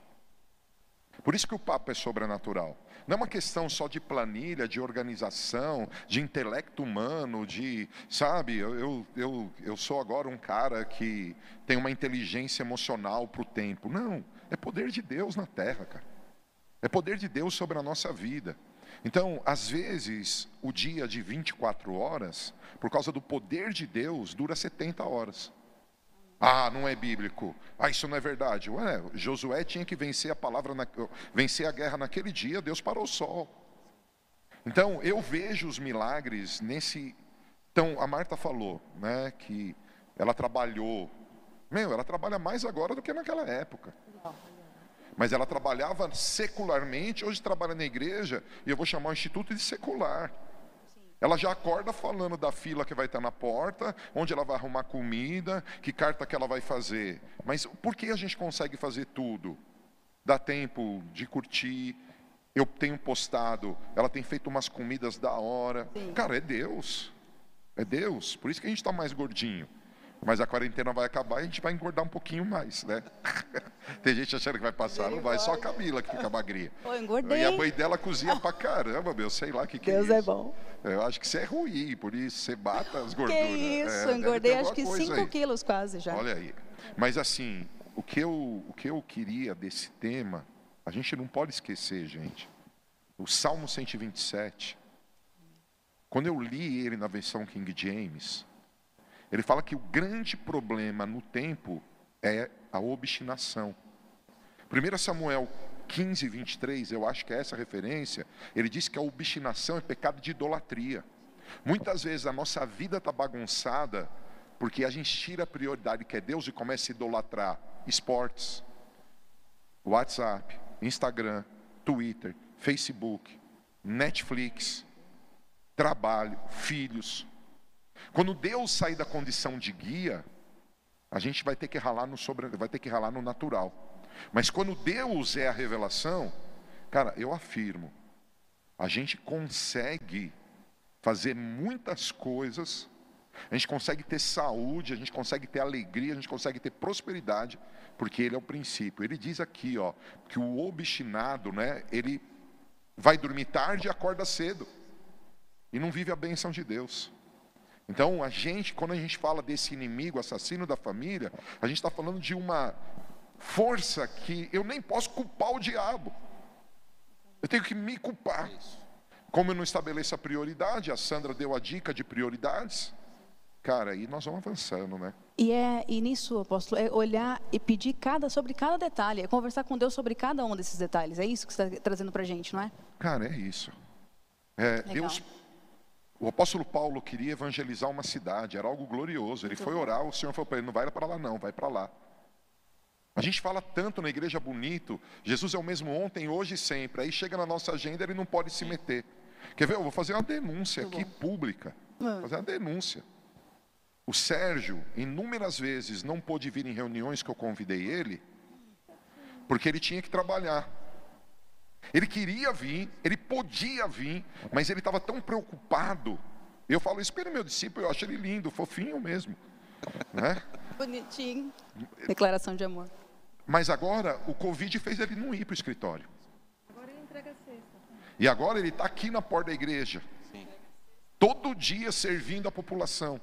Por isso que o papo é sobrenatural. Não é uma questão só de planilha, de organização, de intelecto humano, de, sabe, eu, eu, eu, sou agora um cara que tem uma inteligência emocional para o tempo. Não, é poder de Deus na terra, cara. É poder de Deus sobre a nossa vida. Então, às vezes, o dia de 24 horas, por causa do poder de Deus, dura 70 horas. Ah, não é bíblico. Ah, isso não é verdade. Ué, Josué tinha que vencer a palavra, na, vencer a guerra naquele dia, Deus parou o sol. Então, eu vejo os milagres nesse. Então, a Marta falou, né, que ela trabalhou. Meu, ela trabalha mais agora do que naquela época. Mas ela trabalhava secularmente, hoje trabalha na igreja, e eu vou chamar o instituto de secular. Ela já acorda falando da fila que vai estar na porta, onde ela vai arrumar comida, que carta que ela vai fazer. Mas por que a gente consegue fazer tudo? Dá tempo de curtir. Eu tenho postado, ela tem feito umas comidas da hora. Sim. Cara, é Deus. É Deus. Por isso que a gente está mais gordinho. Mas a quarentena vai acabar e a gente vai engordar um pouquinho mais, né? Tem gente achando que vai passar, não vai, só a Camila que fica magrinha. Pô, engordei. E a mãe dela cozinha pra caramba, meu, sei lá o que, que Deus é Deus é bom. Eu acho que isso é ruim, por isso você bata as gorduras. Que isso, é, engordei acho que 5 quilos quase já. Olha aí. Mas assim, o que, eu, o que eu queria desse tema, a gente não pode esquecer, gente. O Salmo 127, quando eu li ele na versão King James, ele fala que o grande problema no tempo é a obstinação. 1 Samuel 15, 23, eu acho que é essa referência, ele diz que a obstinação é pecado de idolatria. Muitas vezes a nossa vida está bagunçada porque a gente tira a prioridade que é Deus e começa a idolatrar esportes, WhatsApp, Instagram, Twitter, Facebook, Netflix. trabalho, filhos. Quando Deus sair da condição de guia, a gente vai ter que ralar no sobre, vai ter que ralar no natural. Mas quando Deus é a revelação, cara, eu afirmo, a gente consegue fazer muitas coisas, a gente consegue ter saúde, a gente consegue ter alegria, a gente consegue ter prosperidade, porque ele é o princípio. Ele diz aqui, ó, que o obstinado, né, ele vai dormir tarde e acorda cedo. E não vive a bênção de Deus. Então, a gente, quando a gente fala desse inimigo, assassino da família, a gente está falando de uma força que eu nem posso culpar o diabo. Eu tenho que me culpar. Como eu não estabeleço a prioridade, a Sandra deu a dica de prioridades. Cara, aí nós vamos avançando, né? E, é, e nisso, apóstolo, é olhar e pedir cada, sobre cada detalhe, é conversar com Deus sobre cada um desses detalhes. É isso que você está trazendo para a gente, não é? Cara, é isso. É, Deus, o apóstolo Paulo queria evangelizar uma cidade, era algo glorioso. Ele foi orar, o Senhor falou para ele: não vai para lá, não, vai para lá. A gente fala tanto na igreja bonito, Jesus é o mesmo ontem, hoje e sempre. Aí chega na nossa agenda, ele não pode se meter. Quer ver? Eu vou fazer uma denúncia Muito aqui bom. pública. Vou fazer uma denúncia. O Sérgio, inúmeras vezes, não pôde vir em reuniões que eu convidei ele, porque ele tinha que trabalhar. Ele queria vir, ele podia vir, mas ele estava tão preocupado. Eu falo isso para meu discípulo, eu acho ele lindo, fofinho mesmo. Né? Bonitinho. Declaração de amor. Mas agora o Covid fez ele não ir para o escritório. Agora ele entrega a cesta. E agora ele está aqui na porta da igreja. Sim. Todo dia servindo a população.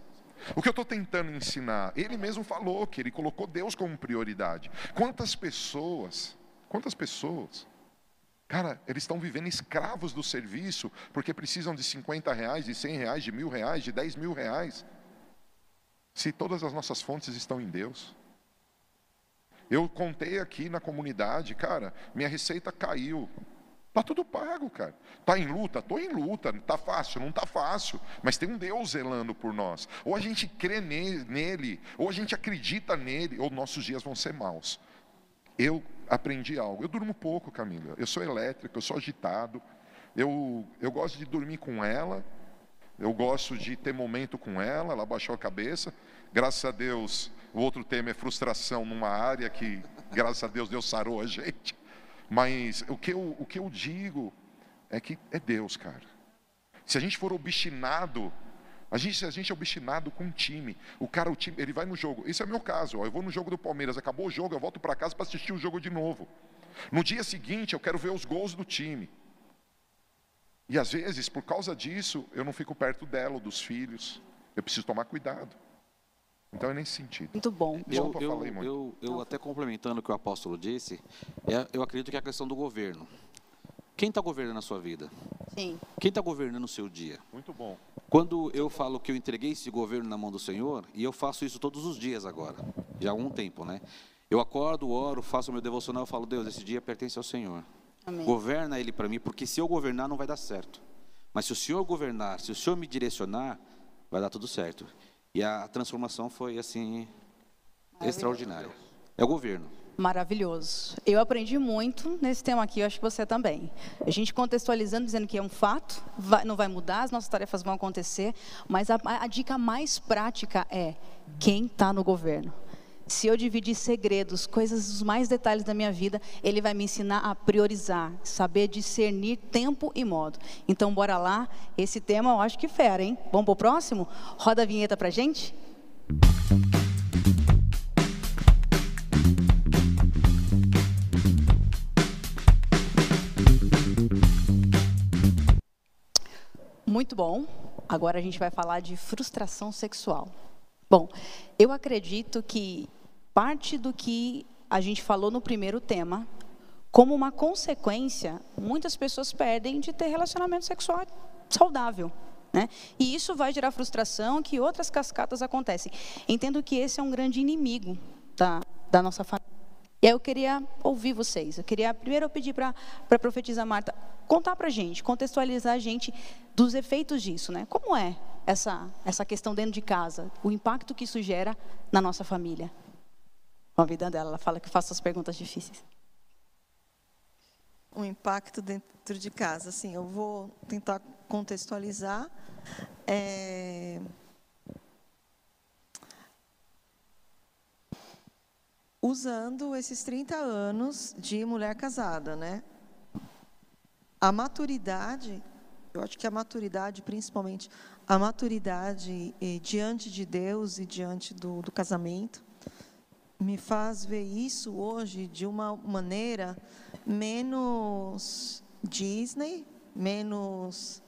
O que eu estou tentando ensinar, ele mesmo falou que ele colocou Deus como prioridade. Quantas pessoas, quantas pessoas, cara, eles estão vivendo escravos do serviço porque precisam de 50 reais, de 100 reais, de mil reais, de 10 mil reais. Se todas as nossas fontes estão em Deus. Eu contei aqui na comunidade, cara, minha receita caiu. Tá tudo pago, cara. Tá em luta? Tô em luta. Tá fácil? Não tá fácil. Mas tem um Deus zelando por nós. Ou a gente crê nele, ou a gente acredita nele, ou nossos dias vão ser maus. Eu aprendi algo. Eu durmo pouco, Camila. Eu sou elétrico, eu sou agitado. Eu, eu gosto de dormir com ela. Eu gosto de ter momento com ela. Ela baixou a cabeça. Graças a Deus, o outro tema é frustração numa área que, graças a Deus, Deus sarou a gente. Mas o que, eu, o que eu digo é que é Deus, cara. Se a gente for obstinado, a gente, se a gente é obstinado com um time, o cara, o time, ele vai no jogo. Esse é o meu caso. Ó, eu vou no jogo do Palmeiras, acabou o jogo, eu volto para casa para assistir o jogo de novo. No dia seguinte, eu quero ver os gols do time. E às vezes, por causa disso, eu não fico perto dela, ou dos filhos. Eu preciso tomar cuidado. Então é nesse sentido. Muito bom. Eu, eu, eu, eu até complementando o que o apóstolo disse, é, eu acredito que é a questão do governo. Quem está governando a sua vida? Sim. Quem está governando o seu dia? Muito bom. Quando eu falo que eu entreguei esse governo na mão do Senhor, e eu faço isso todos os dias agora, já há algum tempo, né? Eu acordo, oro, faço o meu devocional, eu falo, Deus, esse dia pertence ao Senhor. Amém. Governa ele para mim, porque se eu governar não vai dar certo. Mas se o Senhor governar, se o Senhor me direcionar, vai dar tudo certo. E a transformação foi assim extraordinária. É o governo. Maravilhoso. Eu aprendi muito nesse tema aqui, eu acho que você também. A gente contextualizando, dizendo que é um fato, vai, não vai mudar, as nossas tarefas vão acontecer, mas a, a dica mais prática é quem está no governo. Se eu dividir segredos, coisas, os mais detalhes da minha vida, ele vai me ensinar a priorizar, saber discernir tempo e modo. Então, bora lá. Esse tema eu acho que fera, hein? Vamos pro próximo? Roda a vinheta pra gente. Muito bom. Agora a gente vai falar de frustração sexual. Bom, eu acredito que parte do que a gente falou no primeiro tema, como uma consequência, muitas pessoas perdem de ter relacionamento sexual saudável. Né? E isso vai gerar frustração, que outras cascatas acontecem. Entendo que esse é um grande inimigo da, da nossa família. E aí eu queria ouvir vocês. Eu queria primeiro eu pedir para a profetisa Marta contar para a gente, contextualizar a gente dos efeitos disso. Né? Como é essa, essa questão dentro de casa, o impacto que isso gera na nossa família. Convidando ela, ela fala que faça as perguntas difíceis. O impacto dentro de casa, assim, eu vou tentar contextualizar. É... Usando esses 30 anos de mulher casada, né? A maturidade, eu acho que a maturidade, principalmente a maturidade eh, diante de Deus e diante do, do casamento, me faz ver isso hoje de uma maneira menos Disney, menos,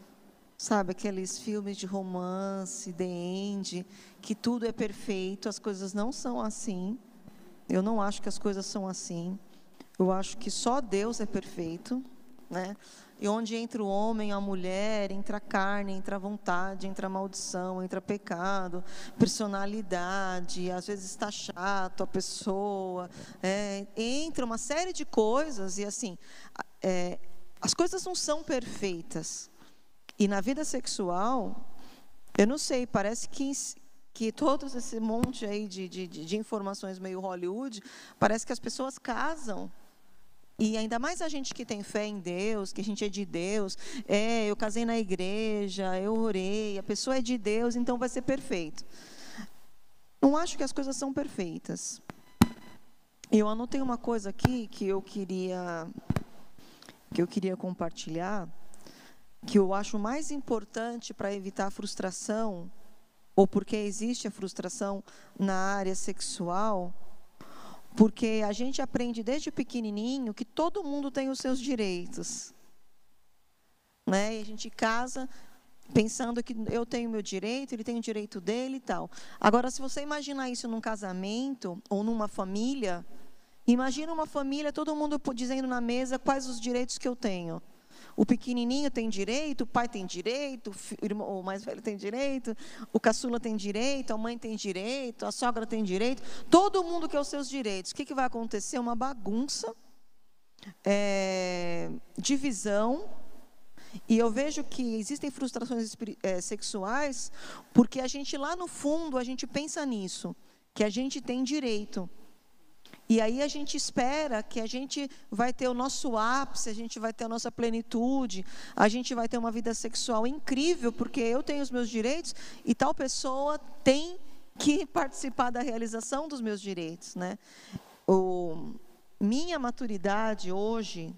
sabe, aqueles filmes de romance, The End, que tudo é perfeito, as coisas não são assim. Eu não acho que as coisas são assim. Eu acho que só Deus é perfeito, né? E onde entra o homem, a mulher, entra a carne, entra a vontade, entra a maldição, entra pecado, personalidade, às vezes está chato a pessoa, é, entra uma série de coisas e assim, é, as coisas não são perfeitas. E na vida sexual, eu não sei, parece que que todo esse monte aí de, de, de informações meio Hollywood, parece que as pessoas casam e ainda mais a gente que tem fé em Deus, que a gente é de Deus, é, eu casei na igreja, eu orei, a pessoa é de Deus, então vai ser perfeito. Não acho que as coisas são perfeitas. Eu anotei uma coisa aqui que eu queria que eu queria compartilhar, que eu acho mais importante para evitar a frustração ou porque existe a frustração na área sexual porque a gente aprende desde pequenininho que todo mundo tem os seus direitos. Né? E a gente casa pensando que eu tenho meu direito, ele tem o direito dele e tal. Agora, se você imaginar isso num casamento ou numa família, imagina uma família, todo mundo dizendo na mesa quais os direitos que eu tenho. O pequenininho tem direito, o pai tem direito, o, irmão, o mais velho tem direito, o caçula tem direito, a mãe tem direito, a sogra tem direito. Todo mundo quer os seus direitos. O que, que vai acontecer? Uma bagunça, é, divisão. E eu vejo que existem frustrações é, sexuais porque a gente lá no fundo a gente pensa nisso, que a gente tem direito. E aí a gente espera que a gente vai ter o nosso ápice, a gente vai ter a nossa plenitude, a gente vai ter uma vida sexual incrível, porque eu tenho os meus direitos e tal pessoa tem que participar da realização dos meus direitos, né? O, minha maturidade hoje,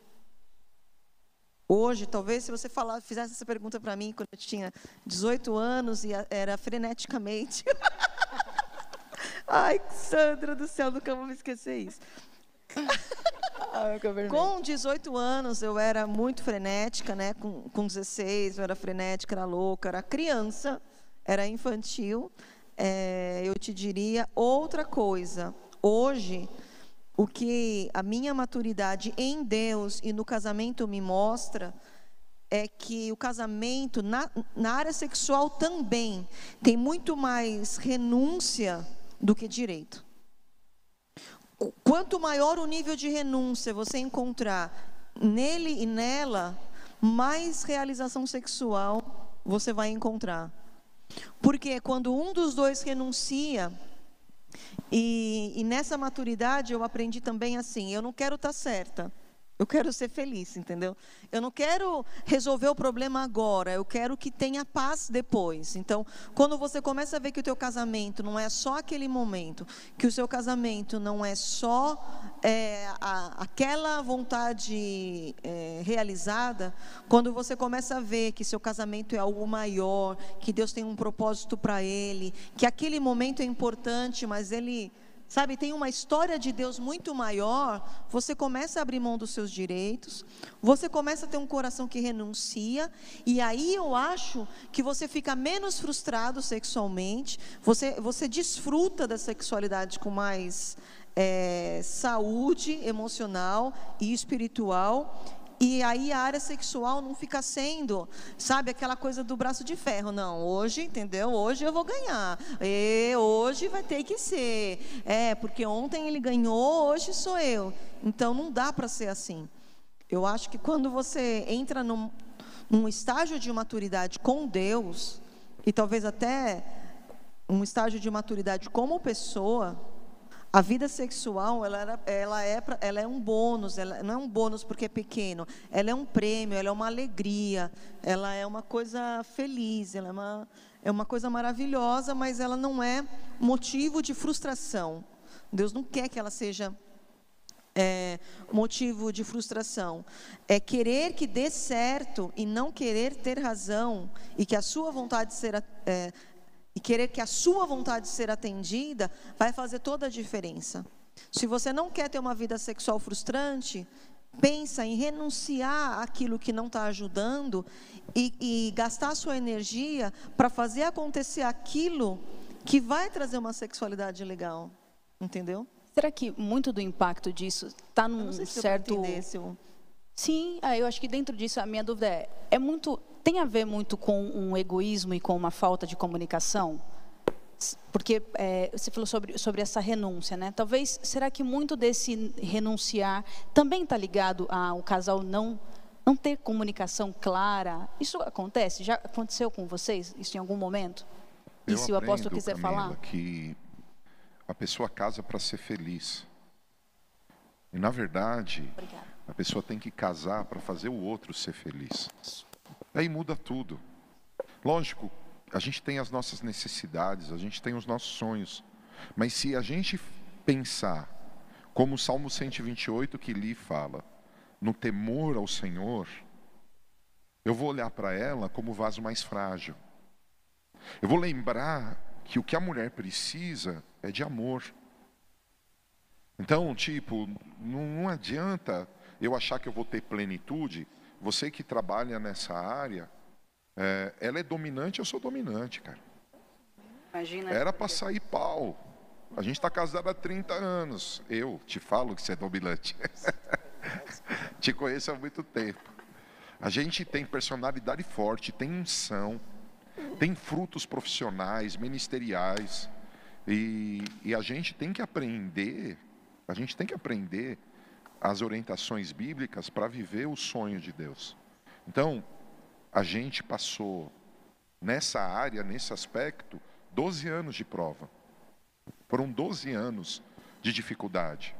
hoje, talvez se você falar, fizesse essa pergunta para mim quando eu tinha 18 anos e era freneticamente Ai, Sandra do céu, nunca vou me esquecer isso. com 18 anos eu era muito frenética, né? Com, com 16 eu era frenética, era louca, era criança, era infantil. É, eu te diria outra coisa. Hoje, o que a minha maturidade em Deus e no casamento me mostra é que o casamento, na, na área sexual também, tem muito mais renúncia do que direito. Quanto maior o nível de renúncia você encontrar nele e nela, mais realização sexual você vai encontrar. Porque quando um dos dois renuncia, e, e nessa maturidade eu aprendi também assim: eu não quero estar tá certa. Eu quero ser feliz, entendeu? Eu não quero resolver o problema agora, eu quero que tenha paz depois. Então, quando você começa a ver que o teu casamento não é só aquele momento, que o seu casamento não é só é, a, aquela vontade é, realizada, quando você começa a ver que seu casamento é algo maior, que Deus tem um propósito para ele, que aquele momento é importante, mas ele sabe, tem uma história de Deus muito maior, você começa a abrir mão dos seus direitos, você começa a ter um coração que renuncia, e aí eu acho que você fica menos frustrado sexualmente, você, você desfruta da sexualidade com mais é, saúde emocional e espiritual, e aí a área sexual não fica sendo, sabe, aquela coisa do braço de ferro. Não, hoje, entendeu? Hoje eu vou ganhar. E hoje vai ter que ser. É, porque ontem ele ganhou, hoje sou eu. Então não dá para ser assim. Eu acho que quando você entra num, num estágio de maturidade com Deus, e talvez até um estágio de maturidade como pessoa, A vida sexual, ela, era, ela, é, ela é um bônus, ela não é um bônus porque é pequeno, ela é um prêmio, ela é uma alegria, ela é uma coisa feliz, ela é uma, é uma coisa maravilhosa, mas ela não é motivo de frustração. Deus não quer que ela seja é, motivo de frustração. É querer que dê certo e não querer ter razão e que a sua vontade ser é, e querer que a sua vontade ser atendida vai fazer toda a diferença. Se você não quer ter uma vida sexual frustrante, pensa em renunciar àquilo que não está ajudando e, e gastar sua energia para fazer acontecer aquilo que vai trazer uma sexualidade legal, entendeu? Será que muito do impacto disso está num certo Sim, ah, eu acho que dentro disso a minha dúvida é, é muito tem a ver muito com um egoísmo e com uma falta de comunicação? Porque é, você falou sobre, sobre essa renúncia, né? Talvez, será que muito desse renunciar também está ligado ao casal não não ter comunicação clara? Isso acontece? Já aconteceu com vocês isso em algum momento? Eu e se o apóstolo quiser Camila, falar? que a pessoa casa para ser feliz. E na verdade, Obrigada. a pessoa tem que casar para fazer o outro ser feliz. Aí muda tudo. Lógico, a gente tem as nossas necessidades, a gente tem os nossos sonhos. Mas se a gente pensar, como o Salmo 128 que Li fala, no temor ao Senhor, eu vou olhar para ela como o vaso mais frágil. Eu vou lembrar que o que a mulher precisa é de amor. Então, tipo, não adianta eu achar que eu vou ter plenitude você que trabalha nessa área, é, ela é dominante, eu sou dominante, cara. Imagina. Era para sair pau. A gente está casado há 30 anos. Eu te falo que você é dominante. te conheço há muito tempo. A gente tem personalidade forte, tem unção, tem frutos profissionais, ministeriais. E, e a gente tem que aprender, a gente tem que aprender as orientações bíblicas para viver o sonho de Deus. Então, a gente passou nessa área, nesse aspecto, 12 anos de prova. Foram 12 anos de dificuldade.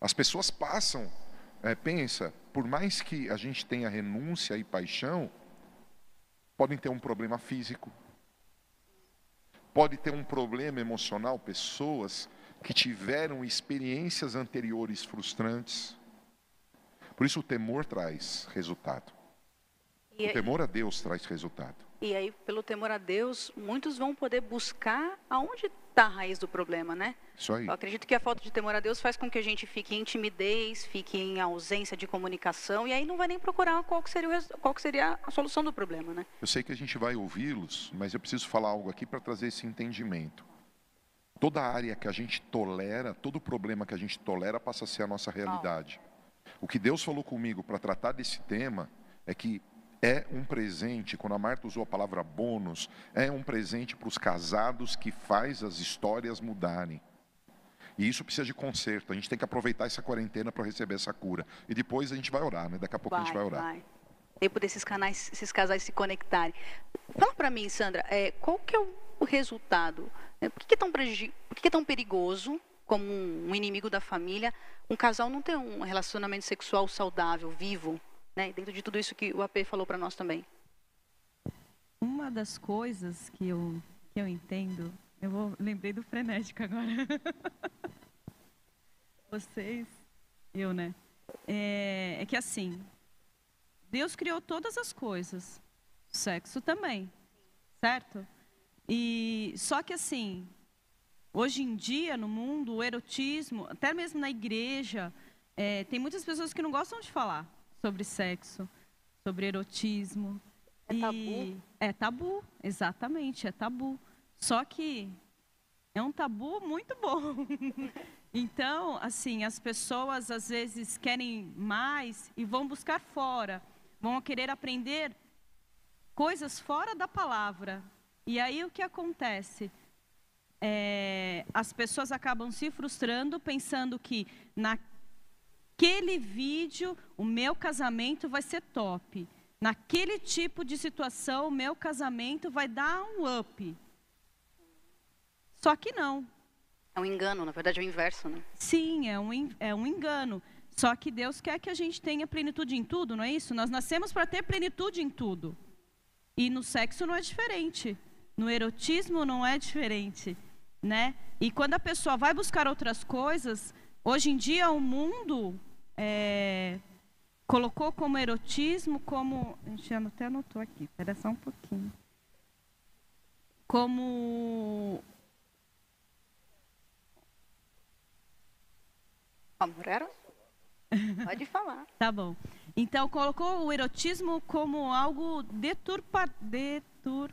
As pessoas passam, é, pensa, por mais que a gente tenha renúncia e paixão, podem ter um problema físico, pode ter um problema emocional, pessoas que tiveram experiências anteriores frustrantes. Por isso o temor traz resultado. E o temor a Deus traz resultado. E aí, pelo temor a Deus, muitos vão poder buscar aonde está a raiz do problema, né? Isso aí. Eu acredito que a falta de temor a Deus faz com que a gente fique em timidez, fique em ausência de comunicação, e aí não vai nem procurar qual que seria, o, qual que seria a solução do problema, né? Eu sei que a gente vai ouvi-los, mas eu preciso falar algo aqui para trazer esse entendimento. Toda área que a gente tolera, todo problema que a gente tolera passa a ser a nossa realidade. O que Deus falou comigo para tratar desse tema é que é um presente, quando a Marta usou a palavra bônus, é um presente para os casados que faz as histórias mudarem. E isso precisa de conserto. A gente tem que aproveitar essa quarentena para receber essa cura. E depois a gente vai orar, né? Daqui a pouco vai, a gente vai orar. Vai. Tempo desses canais, esses casais se conectarem. Fala para mim, Sandra, é, qual que é o, resultado por que é tão, por que é tão perigoso, como um inimigo da família, um casal não ter um relacionamento sexual saudável, vivo, né? dentro de tudo isso que o AP falou para nós também? Uma das coisas que eu, que eu entendo, eu vou, lembrei do frenético agora. Vocês, eu, né? É, é que assim, Deus criou todas as coisas, sexo também, certo? E só que assim, hoje em dia no mundo, o erotismo, até mesmo na igreja, é, tem muitas pessoas que não gostam de falar sobre sexo, sobre erotismo. É e tabu? É tabu, exatamente, é tabu. Só que é um tabu muito bom. então, assim, as pessoas às vezes querem mais e vão buscar fora, vão querer aprender coisas fora da palavra, e aí o que acontece? É, as pessoas acabam se frustrando, pensando que naquele vídeo o meu casamento vai ser top. Naquele tipo de situação, o meu casamento vai dar um up. Só que não. É um engano, na verdade é o inverso, né? Sim, é um, é um engano. Só que Deus quer que a gente tenha plenitude em tudo, não é isso? Nós nascemos para ter plenitude em tudo. E no sexo não é diferente. No erotismo não é diferente, né? E quando a pessoa vai buscar outras coisas, hoje em dia o mundo é, colocou como erotismo, como. A gente até anotou aqui, espera só um pouquinho. Como Amor era? Pode falar. tá bom. Então, colocou o erotismo como algo deturpa, detur,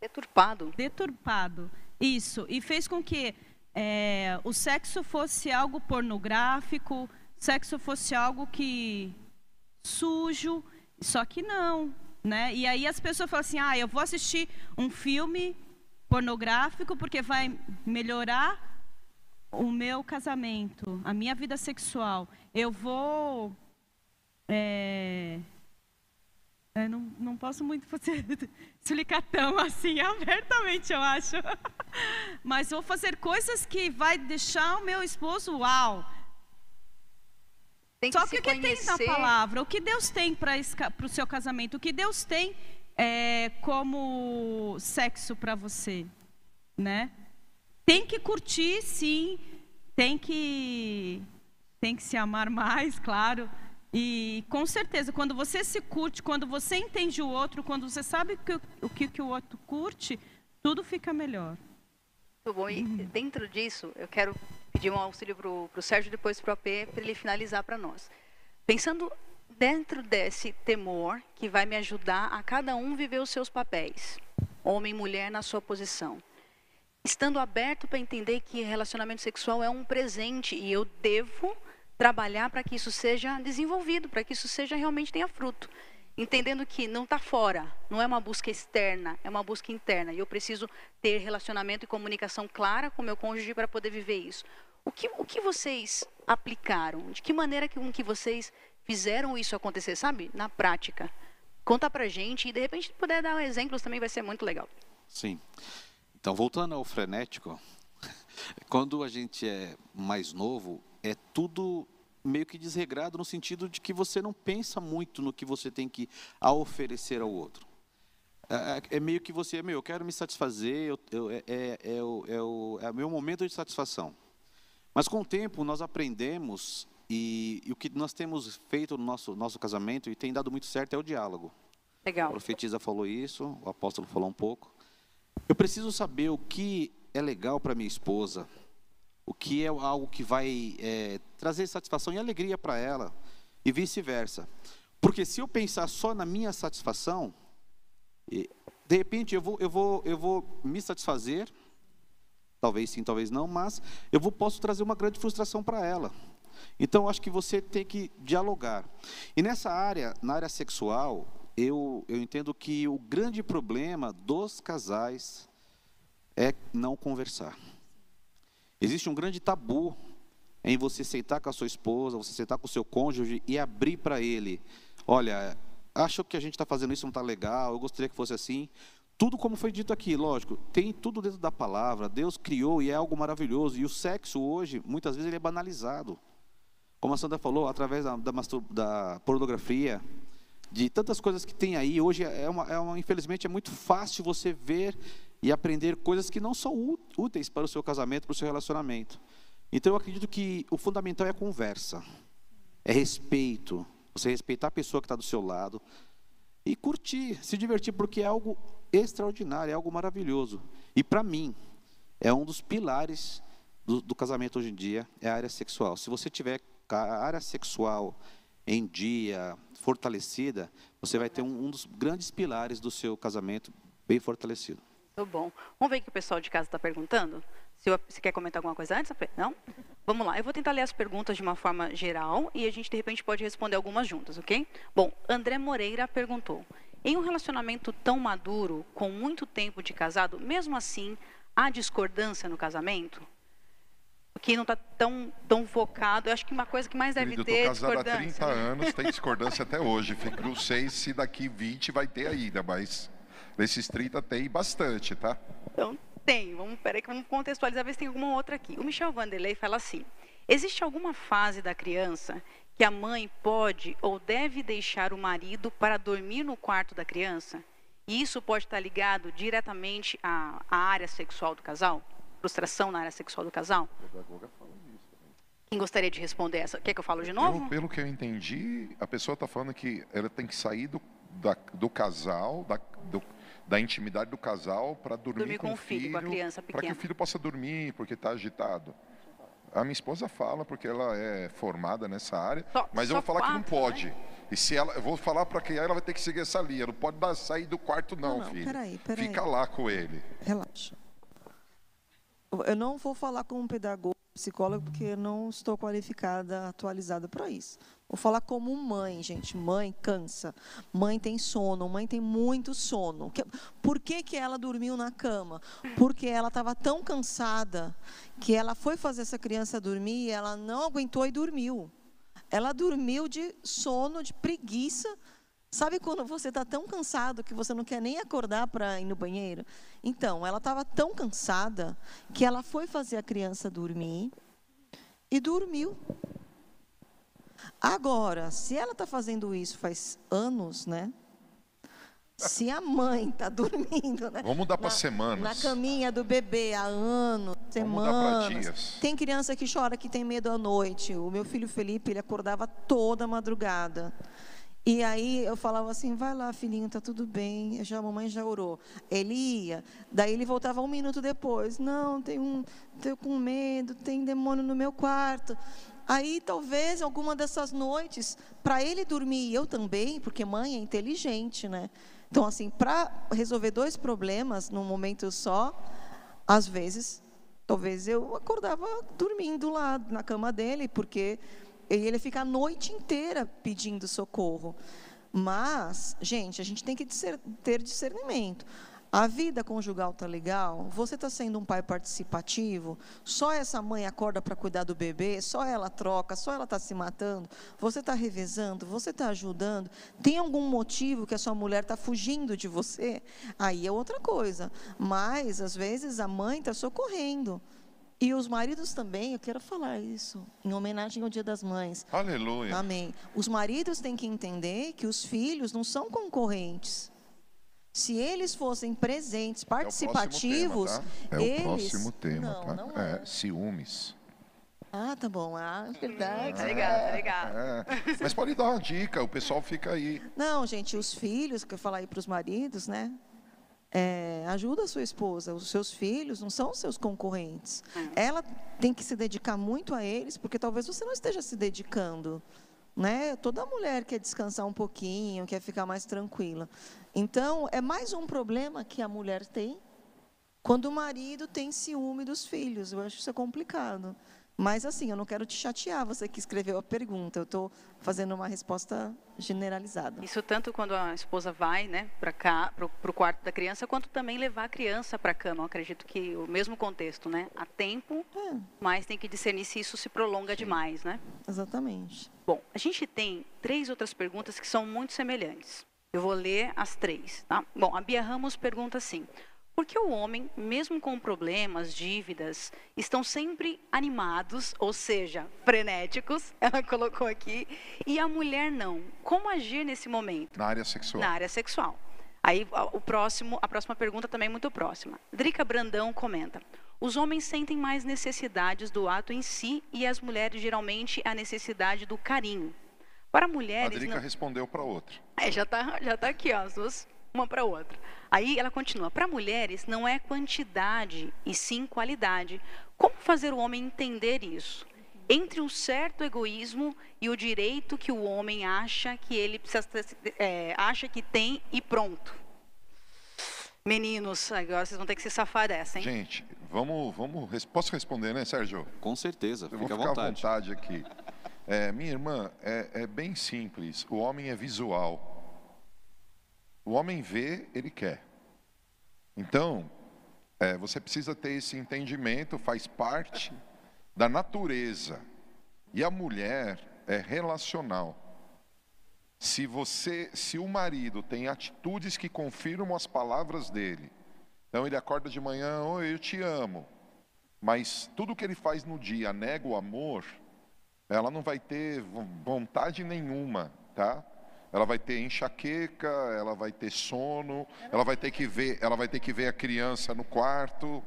deturpado. Deturpado. Isso. E fez com que é, o sexo fosse algo pornográfico, sexo fosse algo que sujo, só que não, né? E aí as pessoas falam assim: "Ah, eu vou assistir um filme pornográfico porque vai melhorar o meu casamento, a minha vida sexual, eu vou. É, eu não, não posso muito explicar tão assim abertamente, eu acho. Mas vou fazer coisas que vai deixar o meu esposo uau. Tem que Só que o que tem na palavra? O que Deus tem para o seu casamento? O que Deus tem é, como sexo para você? Né? Tem que curtir, sim. Tem que, tem que se amar mais, claro. E com certeza, quando você se curte, quando você entende o outro, quando você sabe o que, que o outro curte, tudo fica melhor. Muito bom. E dentro disso, eu quero pedir um auxílio para o Sérgio, depois para o AP, para ele finalizar para nós. Pensando dentro desse temor que vai me ajudar a cada um viver os seus papéis, homem e mulher na sua posição estando aberto para entender que relacionamento sexual é um presente e eu devo trabalhar para que isso seja desenvolvido, para que isso seja realmente tenha fruto. Entendendo que não está fora, não é uma busca externa, é uma busca interna. E eu preciso ter relacionamento e comunicação clara com meu cônjuge para poder viver isso. O que, o que vocês aplicaram? De que maneira que, que vocês fizeram isso acontecer, sabe? Na prática. Conta pra gente e de repente puder dar exemplos também vai ser muito legal. Sim. Então, voltando ao frenético, quando a gente é mais novo, é tudo meio que desregrado no sentido de que você não pensa muito no que você tem que a oferecer ao outro. É, é, é meio que você, meu, eu quero me satisfazer, eu, eu, é, é, é, o, é, o, é o meu momento de satisfação. Mas com o tempo nós aprendemos e, e, o que nós temos feito no nosso, nosso casamento e tem dado muito certo é o diálogo. Legal. A profetisa falou isso, o apóstolo falou um pouco. Eu preciso saber o que é legal para minha esposa, o que é algo que vai é, trazer satisfação e alegria para ela, e vice-versa. Porque se eu pensar só na minha satisfação, de repente eu vou, eu vou, eu vou me satisfazer, talvez sim, talvez não, mas eu vou, posso trazer uma grande frustração para ela. Então, acho que você tem que dialogar. E nessa área, na área sexual, eu, eu entendo que o grande problema dos casais é não conversar. Existe um grande tabu em você sentar com a sua esposa, você sentar com o seu cônjuge e abrir para ele: olha, acho que a gente está fazendo isso não está legal, eu gostaria que fosse assim. Tudo como foi dito aqui, lógico, tem tudo dentro da palavra. Deus criou e é algo maravilhoso. E o sexo hoje, muitas vezes, ele é banalizado. Como a Sandra falou, através da, da, da pornografia, de tantas coisas que tem aí. Hoje, é uma, é uma, infelizmente, é muito fácil você ver e aprender coisas que não são úteis para o seu casamento, para o seu relacionamento. Então, eu acredito que o fundamental é a conversa, é respeito. Você respeitar a pessoa que está do seu lado e curtir, se divertir, porque é algo extraordinário, é algo maravilhoso. E para mim, é um dos pilares do, do casamento hoje em dia, é a área sexual. Se você tiver a área sexual em dia, fortalecida, você vai ter um, um dos grandes pilares do seu casamento bem fortalecido. Muito bom. Vamos ver o que o pessoal de casa está perguntando? Se você quer comentar alguma coisa antes? Não? Vamos lá. Eu vou tentar ler as perguntas de uma forma geral e a gente, de repente, pode responder algumas juntas, ok? Bom, André Moreira perguntou. Em um relacionamento tão maduro, com muito tempo de casado, mesmo assim, há discordância no casamento? que não está tão, tão focado. Eu acho que uma coisa que mais deve Querido, ter. Eu estou casado há 30 anos, tem discordância até hoje. Não sei se daqui 20 vai ter ainda, mas nesses 30 tem bastante, tá? Então, tem. Vamos, peraí que vamos contextualizar, ver se tem alguma outra aqui. O Michel Vanderlei fala assim: existe alguma fase da criança que a mãe pode ou deve deixar o marido para dormir no quarto da criança? E isso pode estar ligado diretamente à, à área sexual do casal? Frustração na área sexual do casal? Quem gostaria de responder essa? Quer que eu falo de novo? Eu, pelo que eu entendi, a pessoa está falando que ela tem que sair do, da, do casal, da, do, da intimidade do casal para dormir, dormir, com, com o filho, filho com a criança pequena. Para que o filho possa dormir, porque está agitado. A minha esposa fala, porque ela é formada nessa área, só, mas eu vou falar quatro, que não pode. Né? E se ela, eu vou falar para que ela vai ter que seguir essa linha. Não pode dar, sair do quarto, não, não, não filho. Peraí, peraí. Fica lá com ele. Relaxa. Eu não vou falar com um pedagogo, psicólogo, porque não estou qualificada, atualizada para isso. Vou falar como mãe, gente. Mãe cansa. Mãe tem sono. Mãe tem muito sono. Por que, que ela dormiu na cama? Porque ela estava tão cansada que ela foi fazer essa criança dormir e ela não aguentou e dormiu. Ela dormiu de sono, de preguiça. Sabe quando você está tão cansado que você não quer nem acordar para ir no banheiro? Então, ela estava tão cansada que ela foi fazer a criança dormir e dormiu. Agora, se ela está fazendo isso faz anos, né? Se a mãe está dormindo, né? Vamos mudar para semanas. Na caminha do bebê há anos, semanas. Vamos mudar dias. Tem criança que chora que tem medo à noite. O meu filho Felipe, ele acordava toda madrugada. E aí eu falava assim, vai lá, filhinho, tá tudo bem. Já a mamãe já orou. Ele ia. Daí ele voltava um minuto depois. Não, tem um, tenho com medo, tem demônio no meu quarto. Aí, talvez, alguma dessas noites, para ele dormir e eu também, porque mãe é inteligente, né? Então, assim, para resolver dois problemas num momento só, às vezes, talvez eu acordava dormindo lá na cama dele, porque ele fica a noite inteira pedindo socorro. Mas, gente, a gente tem que ter discernimento. A vida conjugal tá legal? Você está sendo um pai participativo? Só essa mãe acorda para cuidar do bebê? Só ela troca? Só ela está se matando? Você está revezando? Você está ajudando? Tem algum motivo que a sua mulher está fugindo de você? Aí é outra coisa. Mas às vezes a mãe está socorrendo. E os maridos também, eu quero falar isso, em homenagem ao Dia das Mães. Aleluia. Amém. Os maridos têm que entender que os filhos não são concorrentes. Se eles fossem presentes, participativos, é o próximo tema, tá? É eles... o próximo tema, não, tá? Não é. é ciúmes. Ah, tá bom. Ah, verdade. Obrigada, obrigada. É. Mas pode dar uma dica, o pessoal fica aí. Não, gente, os filhos, que eu falar aí para os maridos, né? É, ajuda a sua esposa. Os seus filhos não são seus concorrentes. É. Ela tem que se dedicar muito a eles, porque talvez você não esteja se dedicando. Né? Toda mulher quer descansar um pouquinho, quer ficar mais tranquila. Então, é mais um problema que a mulher tem quando o marido tem ciúme dos filhos. Eu acho isso é complicado. Mas, assim, eu não quero te chatear, você que escreveu a pergunta. Eu estou fazendo uma resposta generalizada. Isso tanto quando a esposa vai né, para cá, para o quarto da criança, quanto também levar a criança para a cama. Eu acredito que o mesmo contexto, né? Há tempo, é. mas tem que discernir se isso se prolonga Sim. demais, né? Exatamente. Bom, a gente tem três outras perguntas que são muito semelhantes. Eu vou ler as três, tá? Bom, a Bia Ramos pergunta assim: porque o homem, mesmo com problemas, dívidas, estão sempre animados, ou seja, frenéticos, ela colocou aqui, e a mulher não. Como agir nesse momento? Na área sexual. Na área sexual. Aí o próximo, a próxima pergunta também é muito próxima. Drica Brandão comenta: os homens sentem mais necessidades do ato em si e as mulheres geralmente a necessidade do carinho. Para mulheres. A Drica não... respondeu para outra. É, já está já tá aqui, ó, as duas uma para outra. Aí ela continua: para mulheres não é quantidade e sim qualidade. Como fazer o homem entender isso? Entre um certo egoísmo e o direito que o homem acha que ele precisa, é, acha que tem e pronto. Meninos, agora vocês vão ter que se safar dessa, hein? Gente, vamos, vamos, posso responder, né, Sérgio? Com certeza, fica vou ficar à vontade. à vontade aqui. É, minha irmã, é, é bem simples. O homem é visual. O homem vê, ele quer. Então, é, você precisa ter esse entendimento, faz parte da natureza. E a mulher é relacional. Se você, se o marido tem atitudes que confirmam as palavras dele, Então ele acorda de manhã, oi, eu te amo. Mas tudo que ele faz no dia nega o amor, ela não vai ter vontade nenhuma, tá? Ela vai ter enxaqueca, ela vai ter sono, ela vai ter que ver, ela vai ter que ver a criança no quarto,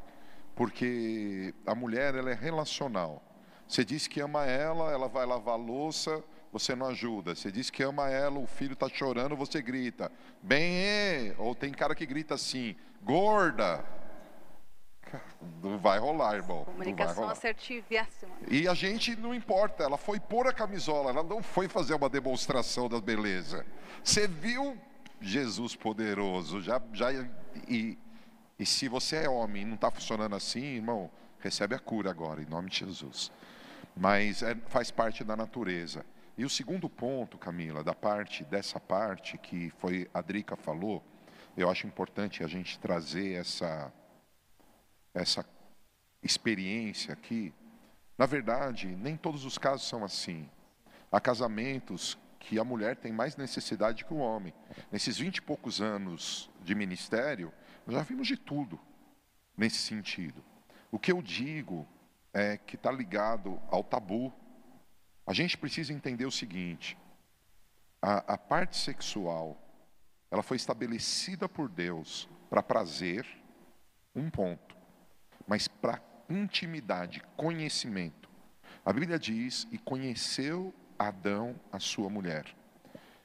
porque a mulher ela é relacional. Você diz que ama ela, ela vai lavar louça, você não ajuda. Você diz que ama ela, o filho está chorando, você grita. Bem, ou tem cara que grita assim, gorda. Não vai rolar, irmão. Comunicação assertivíssima. E a gente não importa, ela foi pôr a camisola, ela não foi fazer uma demonstração da beleza. Você viu Jesus poderoso, já, já e, e se você é homem e não está funcionando assim, irmão, recebe a cura agora, em nome de Jesus. Mas é, faz parte da natureza. E o segundo ponto, Camila, da parte dessa parte que foi a Drica falou, eu acho importante a gente trazer essa essa experiência aqui. Na verdade, nem todos os casos são assim. Há casamentos que a mulher tem mais necessidade que o homem. Nesses vinte e poucos anos de ministério, nós já vimos de tudo nesse sentido. O que eu digo é que está ligado ao tabu. A gente precisa entender o seguinte: a, a parte sexual, ela foi estabelecida por Deus para prazer, um ponto mas para intimidade, conhecimento. A Bíblia diz: e conheceu Adão a sua mulher.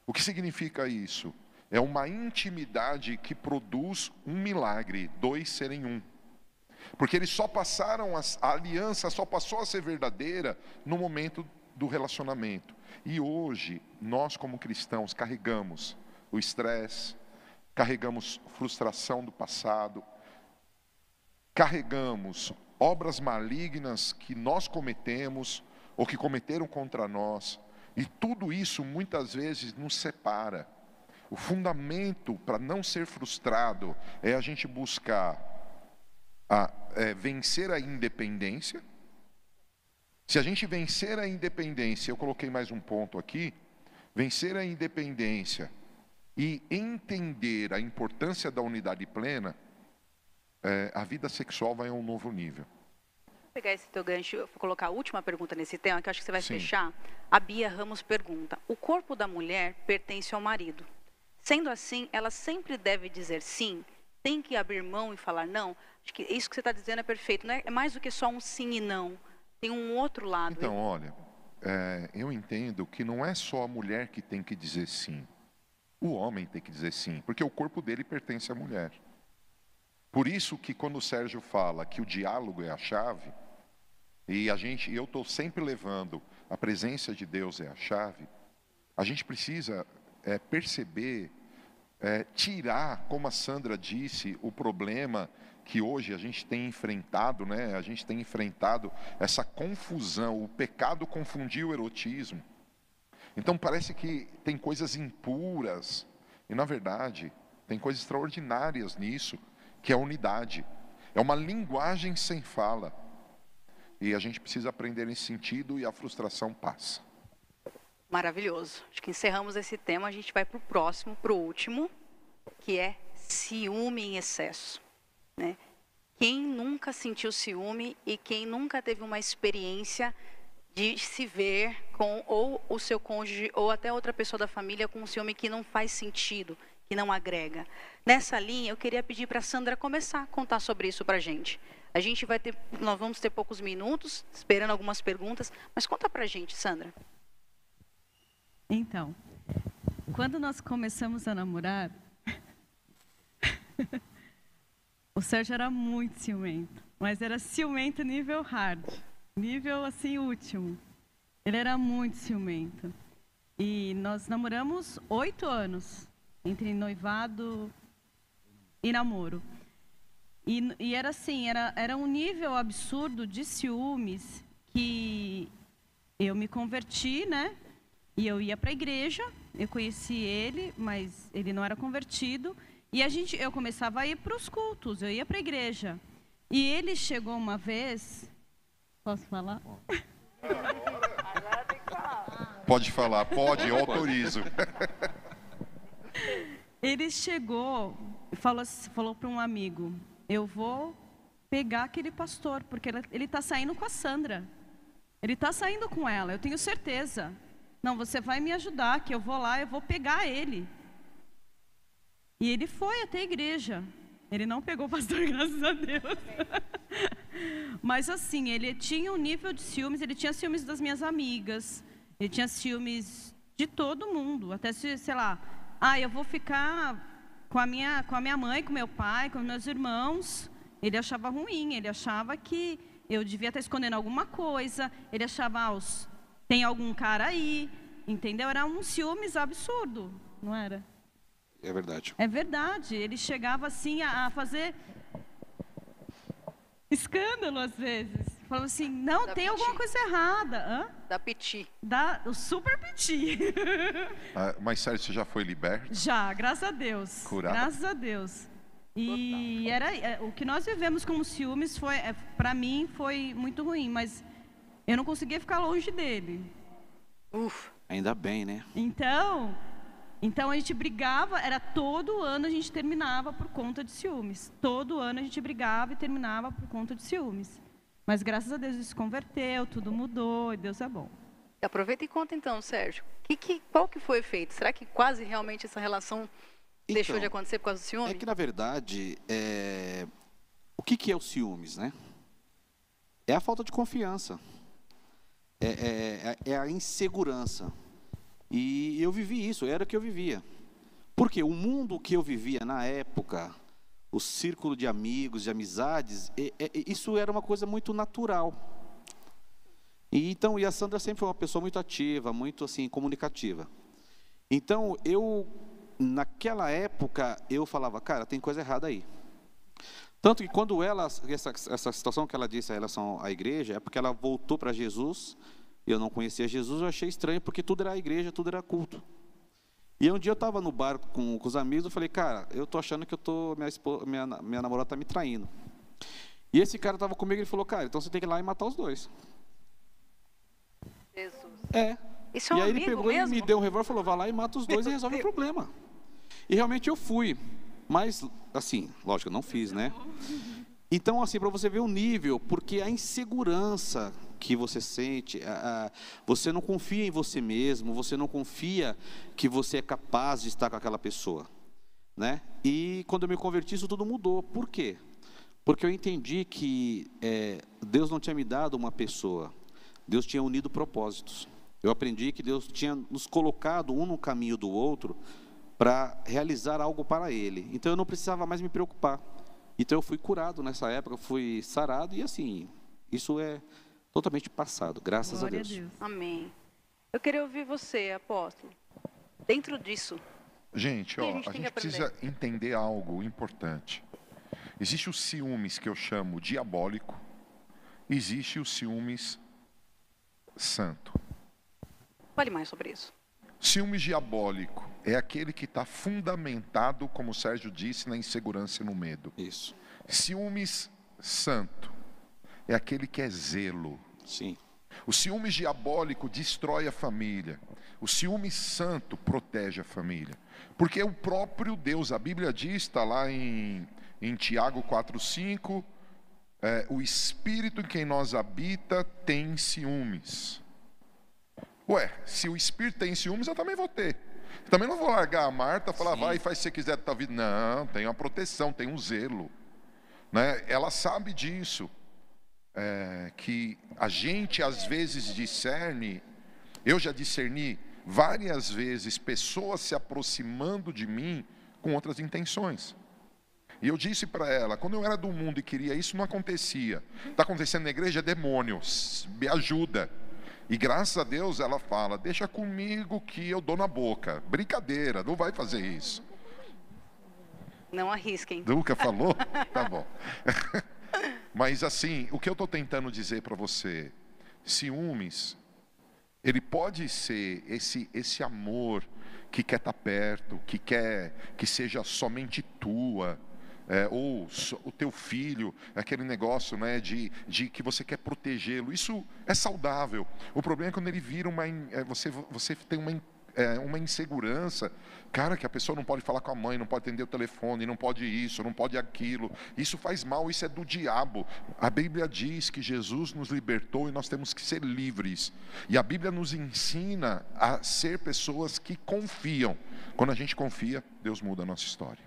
O que significa isso? É uma intimidade que produz um milagre, dois serem um. Porque eles só passaram, a, aliança só passou a ser verdadeira no momento do relacionamento. E hoje, nós como cristãos carregamos o estresse, carregamos frustração do passado, carregamos obras malignas que nós cometemos ou que cometeram contra nós, e tudo isso muitas vezes nos separa. O fundamento para não ser frustrado é a gente buscar a, é, vencer a independência. Se a gente vencer a independência, eu coloquei mais um ponto aqui, vencer a independência e entender a importância da unidade plena, é, a vida sexual vai a um novo nível. Vou pegar esse teu gancho, vou colocar a última pergunta nesse tema, que acho que você vai Sim. fechar. A Bia Ramos pergunta: O corpo da mulher pertence ao marido. Sendo assim, ela sempre deve dizer sim? Tem que abrir mão e falar não? Acho que isso que você está dizendo é perfeito. Não é, é mais do que só um sim e não. Tem um outro lado. Então, olha, é, eu entendo que não é só a mulher que tem que dizer sim. O homem tem que dizer sim, porque o corpo dele pertence à mulher. Por isso que quando o Sérgio fala que o diálogo é a chave, e a gente, eu estou sempre levando a presença de Deus é a chave, a gente precisa é, perceber, é, tirar, como a Sandra disse, o problema que hoje a gente tem enfrentado, né? A gente tem enfrentado essa confusão, o pecado confundiu o erotismo. Então parece que tem coisas impuras, e na verdade, tem coisas extraordinárias nisso que é a unidade. É uma linguagem sem fala. E a gente precisa aprender nesse sentido e a frustração passa. Maravilhoso. Acho que encerramos esse tema, a gente vai para o próximo, para o último, que é ciúme em excesso. Né? Quem nunca sentiu ciúme e quem nunca teve uma experiência de se ver com ou o seu cônjuge ou até outra pessoa da família com um ciúme que não faz sentido, que não agrega. Nessa linha, eu queria pedir para a Sandra começar a contar sobre isso para a gente. A gente vai ter, nós vamos ter poucos minutos, esperando algumas perguntas, mas conta para a gente, Sandra. Então, quando nós começamos a namorar, o Sérgio era muito ciumento, mas era ciumento nível hard, nível assim último. Ele era muito ciumento. E nós namoramos oito anos entre noivado e namoro. E, e, era assim, era, era um nível absurdo de ciúmes que eu me converti, né? E eu ia para a igreja, eu conheci ele, mas ele não era convertido. E a gente, eu começava a ir para os cultos, eu ia para a igreja. E ele chegou uma vez, posso falar? Pode falar, pode, eu autorizo. Ele chegou e falou, falou para um amigo: eu vou pegar aquele pastor, porque ele está saindo com a Sandra. Ele está saindo com ela, eu tenho certeza. Não, você vai me ajudar, que eu vou lá, eu vou pegar ele. E ele foi até a igreja. Ele não pegou o pastor, graças a Deus. Mas assim, ele tinha um nível de ciúmes, ele tinha ciúmes das minhas amigas, ele tinha ciúmes de todo mundo, até se, sei lá, ah, eu vou ficar com a minha, com a minha mãe, com meu pai, com meus irmãos. Ele achava ruim, ele achava que eu devia estar escondendo alguma coisa, ele achava, ah, os, tem algum cara aí, entendeu? Era um ciúmes absurdo, não era? É verdade. É verdade. Ele chegava assim a, a fazer escândalo às vezes. Falava assim, não, da tem piti. alguma coisa errada. Hã? Da piti. Da, o super piti. ah, mas sério, você já foi liberto? Já, graças a Deus. Curado? Graças a Deus. E era é, o que nós vivemos como ciúmes foi, é, para mim, foi muito ruim, mas eu não conseguia ficar longe dele. Uf. Ainda bem, né? Então, então a gente brigava, era todo ano a gente terminava por conta de ciúmes. Todo ano a gente brigava e terminava por conta de ciúmes. Mas graças a Deus ele se converteu, tudo mudou e Deus é bom. Aproveita e conta então, Sérgio. Que, que, qual que foi o efeito? Será que quase realmente essa relação então, deixou de acontecer por causa do ciúme? É que na verdade, é... o que, que é o ciúmes, né? É a falta de confiança. É, é, é, é a insegurança. E eu vivi isso, era o que eu vivia. Porque o mundo que eu vivia na época, o círculo de amigos, de amizades, isso era uma coisa muito natural. E então, e a Sandra sempre foi uma pessoa muito ativa, muito assim comunicativa. Então, eu naquela época eu falava, cara, tem coisa errada aí. Tanto que quando ela essa, essa situação que ela disse em relação à igreja é porque ela voltou para Jesus eu não conhecia Jesus, eu achei estranho, porque tudo era igreja, tudo era culto. E um dia eu estava no bar com, com, os amigos, eu falei, cara, eu tô achando que eu tô, minha, esposa, minha, minha namorada está me traindo. E esse cara estava comigo e ele falou, cara, então você tem que ir lá e matar os dois. Jesus. É. Isso é um e aí ele pegou mesmo? e me deu um revólver e falou, vai lá e mata os dois Meu e resolve Deus. o problema. E realmente eu fui. Mas, assim, lógico, eu não fiz, né? Então, assim, para você ver o nível, porque a insegurança que você sente, você não confia em você mesmo, você não confia que você é capaz de estar com aquela pessoa, né? E quando eu me converti, isso tudo mudou. Por quê? Porque eu entendi que é, Deus não tinha me dado uma pessoa, Deus tinha unido propósitos. Eu aprendi que Deus tinha nos colocado um no caminho do outro para realizar algo para Ele. Então eu não precisava mais me preocupar. Então eu fui curado nessa época, fui sarado e assim, isso é totalmente passado, graças Glória a Deus. a Deus. Amém. Eu queria ouvir você, apóstolo. Dentro disso. Gente, ó, a gente, a gente precisa entender algo importante. Existe os ciúmes que eu chamo diabólico, existe o ciúmes santo. Fale mais sobre isso. Ciúmes diabólico é aquele que está fundamentado, como o Sérgio disse, na insegurança e no medo. Isso. Ciúmes santo é aquele que é zelo. Sim. O ciúmes diabólico destrói a família. O ciúme santo protege a família. Porque o próprio Deus, a Bíblia diz, está lá em, em Tiago 4,5, é, o Espírito em quem nós habita tem ciúmes. Ué, se o Espírito tem ciúmes, eu também vou ter. Também não vou largar a Marta e falar, Sim. vai, faz o que você quiser da tua vida. Não, tem uma proteção, tem um zelo. Né? Ela sabe disso é, que a gente às vezes discerne, eu já discerni várias vezes pessoas se aproximando de mim com outras intenções. E eu disse para ela, quando eu era do mundo e queria isso, não acontecia. Está acontecendo na igreja, demônios, me ajuda. E graças a Deus ela fala, deixa comigo que eu dou na boca. Brincadeira, não vai fazer isso. Não arrisquem. Nunca falou? tá bom. Mas assim, o que eu estou tentando dizer para você, ciúmes, ele pode ser esse, esse amor que quer estar tá perto, que quer que seja somente tua, é, ou o teu filho, aquele negócio né, de, de que você quer protegê-lo. Isso é saudável. O problema é quando ele vira uma. É, você, você tem uma é, uma insegurança. Cara, que a pessoa não pode falar com a mãe, não pode atender o telefone, não pode isso, não pode aquilo. Isso faz mal, isso é do diabo. A Bíblia diz que Jesus nos libertou e nós temos que ser livres. E a Bíblia nos ensina a ser pessoas que confiam. Quando a gente confia, Deus muda a nossa história.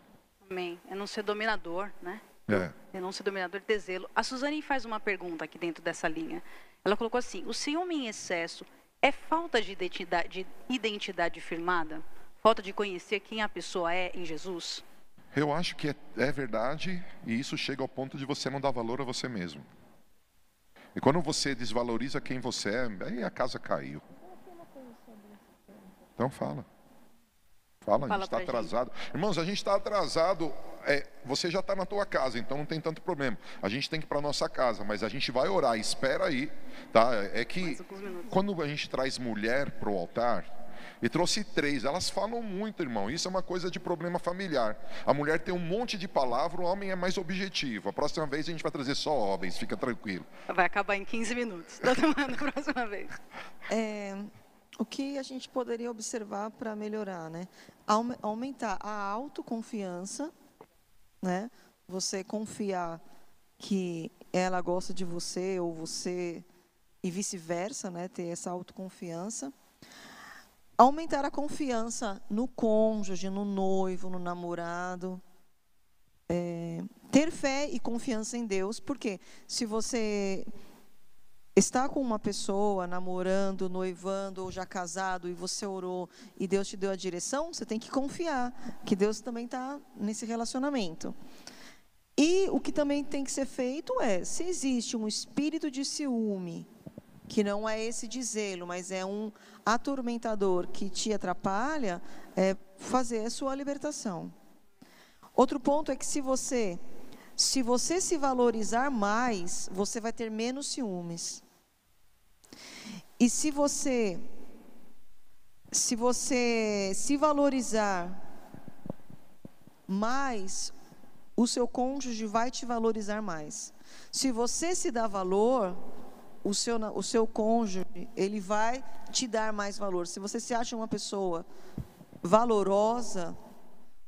Amém. É não ser dominador, né? É. É não ser dominador, ter zelo. A Suzane faz uma pergunta aqui dentro dessa linha. Ela colocou assim: o ciúme em excesso é falta de identidade, de identidade firmada? Falta de conhecer quem a pessoa é em Jesus? Eu acho que é, é verdade e isso chega ao ponto de você não dar valor a você mesmo. E quando você desvaloriza quem você é, aí a casa caiu. Então fala. Fala, a gente está pra gente. atrasado. Irmãos, a gente está atrasado. é, você já está na tua casa, então não tem tanto problema. A gente tem que ir para nossa casa, mas a gente vai orar. Espera aí, tá? É que quando a gente traz mulher para o altar, e trouxe três, elas falam muito, irmão. Isso é uma coisa de problema familiar. A mulher tem um monte de palavra, o homem é mais objetivo. A próxima vez a gente vai trazer só homens, fica tranquilo. Vai acabar em 15 minutos. Todo mundo, próxima vez. É, o que a gente poderia observar para melhorar, né? Aume- Aumentar a autoconfiança, né? Você confiar que ela gosta de você ou você e vice-versa, né? Ter essa autoconfiança. Aumentar a confiança no cônjuge, no noivo, no namorado. É, ter fé e confiança em Deus, porque se você está com uma pessoa namorando, noivando ou já casado e você orou e Deus te deu a direção, você tem que confiar que Deus também está nesse relacionamento. E o que também tem que ser feito é, se existe um espírito de ciúme, que não é esse de zelo, mas é um atormentador que te atrapalha, é fazer a sua libertação. Outro ponto é que se você se você se valorizar mais, você vai ter menos ciúmes. E se você se você se valorizar mais, o seu cônjuge vai te valorizar mais. Se você se dá valor, o seu, o seu cônjuge, ele vai te dar mais valor. Se você se acha uma pessoa valorosa,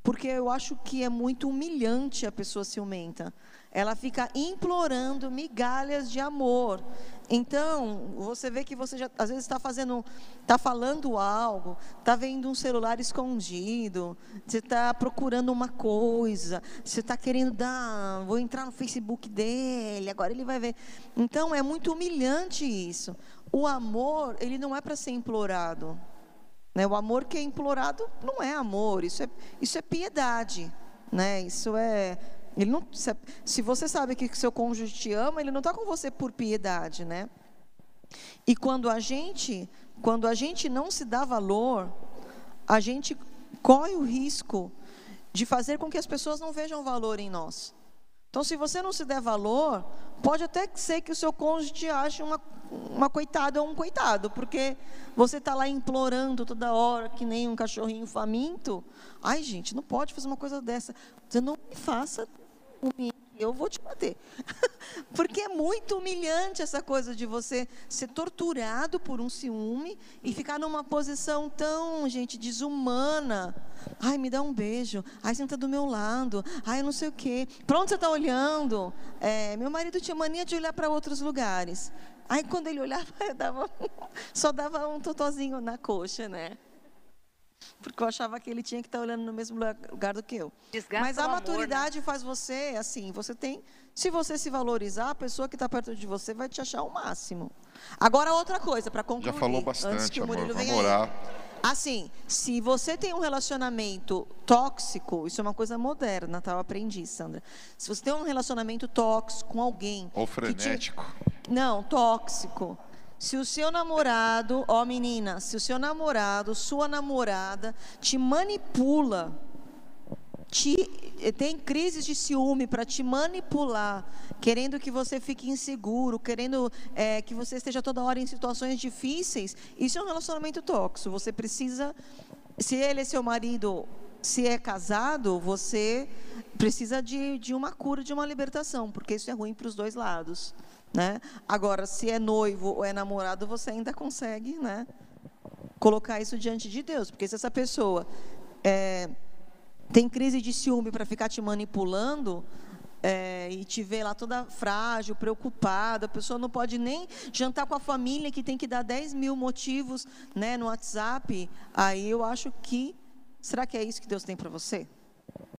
porque eu acho que é muito humilhante a pessoa ciumenta. Ela fica implorando migalhas de amor. Então, você vê que você já, às vezes está fazendo, está falando algo, está vendo um celular escondido, você está procurando uma coisa, você está querendo dar, vou entrar no Facebook dele, agora ele vai ver. Então, é muito humilhante isso. O amor, ele não é para ser implorado. Né? O amor que é implorado não é amor, isso é, isso é piedade. Né? Isso é. Ele não, se, você sabe que seu cônjuge te ama, ele não está com você por piedade. Né? E quando a gente, quando a gente não se dá valor, a gente corre o risco de fazer com que as pessoas não vejam valor em nós. Então, se você não se der valor, pode até ser que o seu cônjuge te ache uma, uma coitada ou um coitado, porque você está lá implorando toda hora, que nem um cachorrinho faminto. Ai, gente, não pode fazer uma coisa dessa. Você não me faça eu vou te bater. Porque é muito humilhante essa coisa de você ser torturado por um ciúme e ficar numa posição tão, gente, desumana. Ai, me dá um beijo. Ai, senta do meu lado. Ai, não sei o quê. Para onde você está olhando? É, meu marido tinha mania de olhar para outros lugares. Aí, quando ele olhava, eu dava, só dava um totozinho na coxa, né? Porque eu achava que ele tinha que estar olhando no mesmo lugar- do que eu. Desgasta Mas a amor, maturidade faz você, assim, você tem. Se você se valorizar, a pessoa que está perto de você vai te achar o máximo. Agora, outra coisa, para concluir. Já falou antes bastante, que o amor. Murilo Vamos venha orar. Assim, se você tem um relacionamento tóxico, isso é uma coisa moderna, tá? Eu aprendi, Sandra. Se você tem um relacionamento tóxico com alguém. Ou que te- frenético. não, tóxico. Se o seu namorado, ó menina, se o seu namorado, sua namorada te manipula, te, tem crises de ciúme para te manipular, querendo que você fique inseguro, querendo eh, que você esteja toda hora em situações difíceis, isso é um relacionamento tóxico. Você precisa, se ele é seu marido, se é casado, você precisa de, de uma cura, de uma libertação, porque isso é ruim para os dois lados. Né? Agora, se é noivo ou é namorado, você ainda consegue, né? colocar isso diante de Deus, porque se essa pessoa é, tem crise de ciúme para ficar te manipulando, é, e te vê lá toda frágil, preocupada, a pessoa não pode nem jantar com a família, que tem que dar 10 mil motivos né, no WhatsApp, aí eu acho que, será que é isso que Deus tem para você?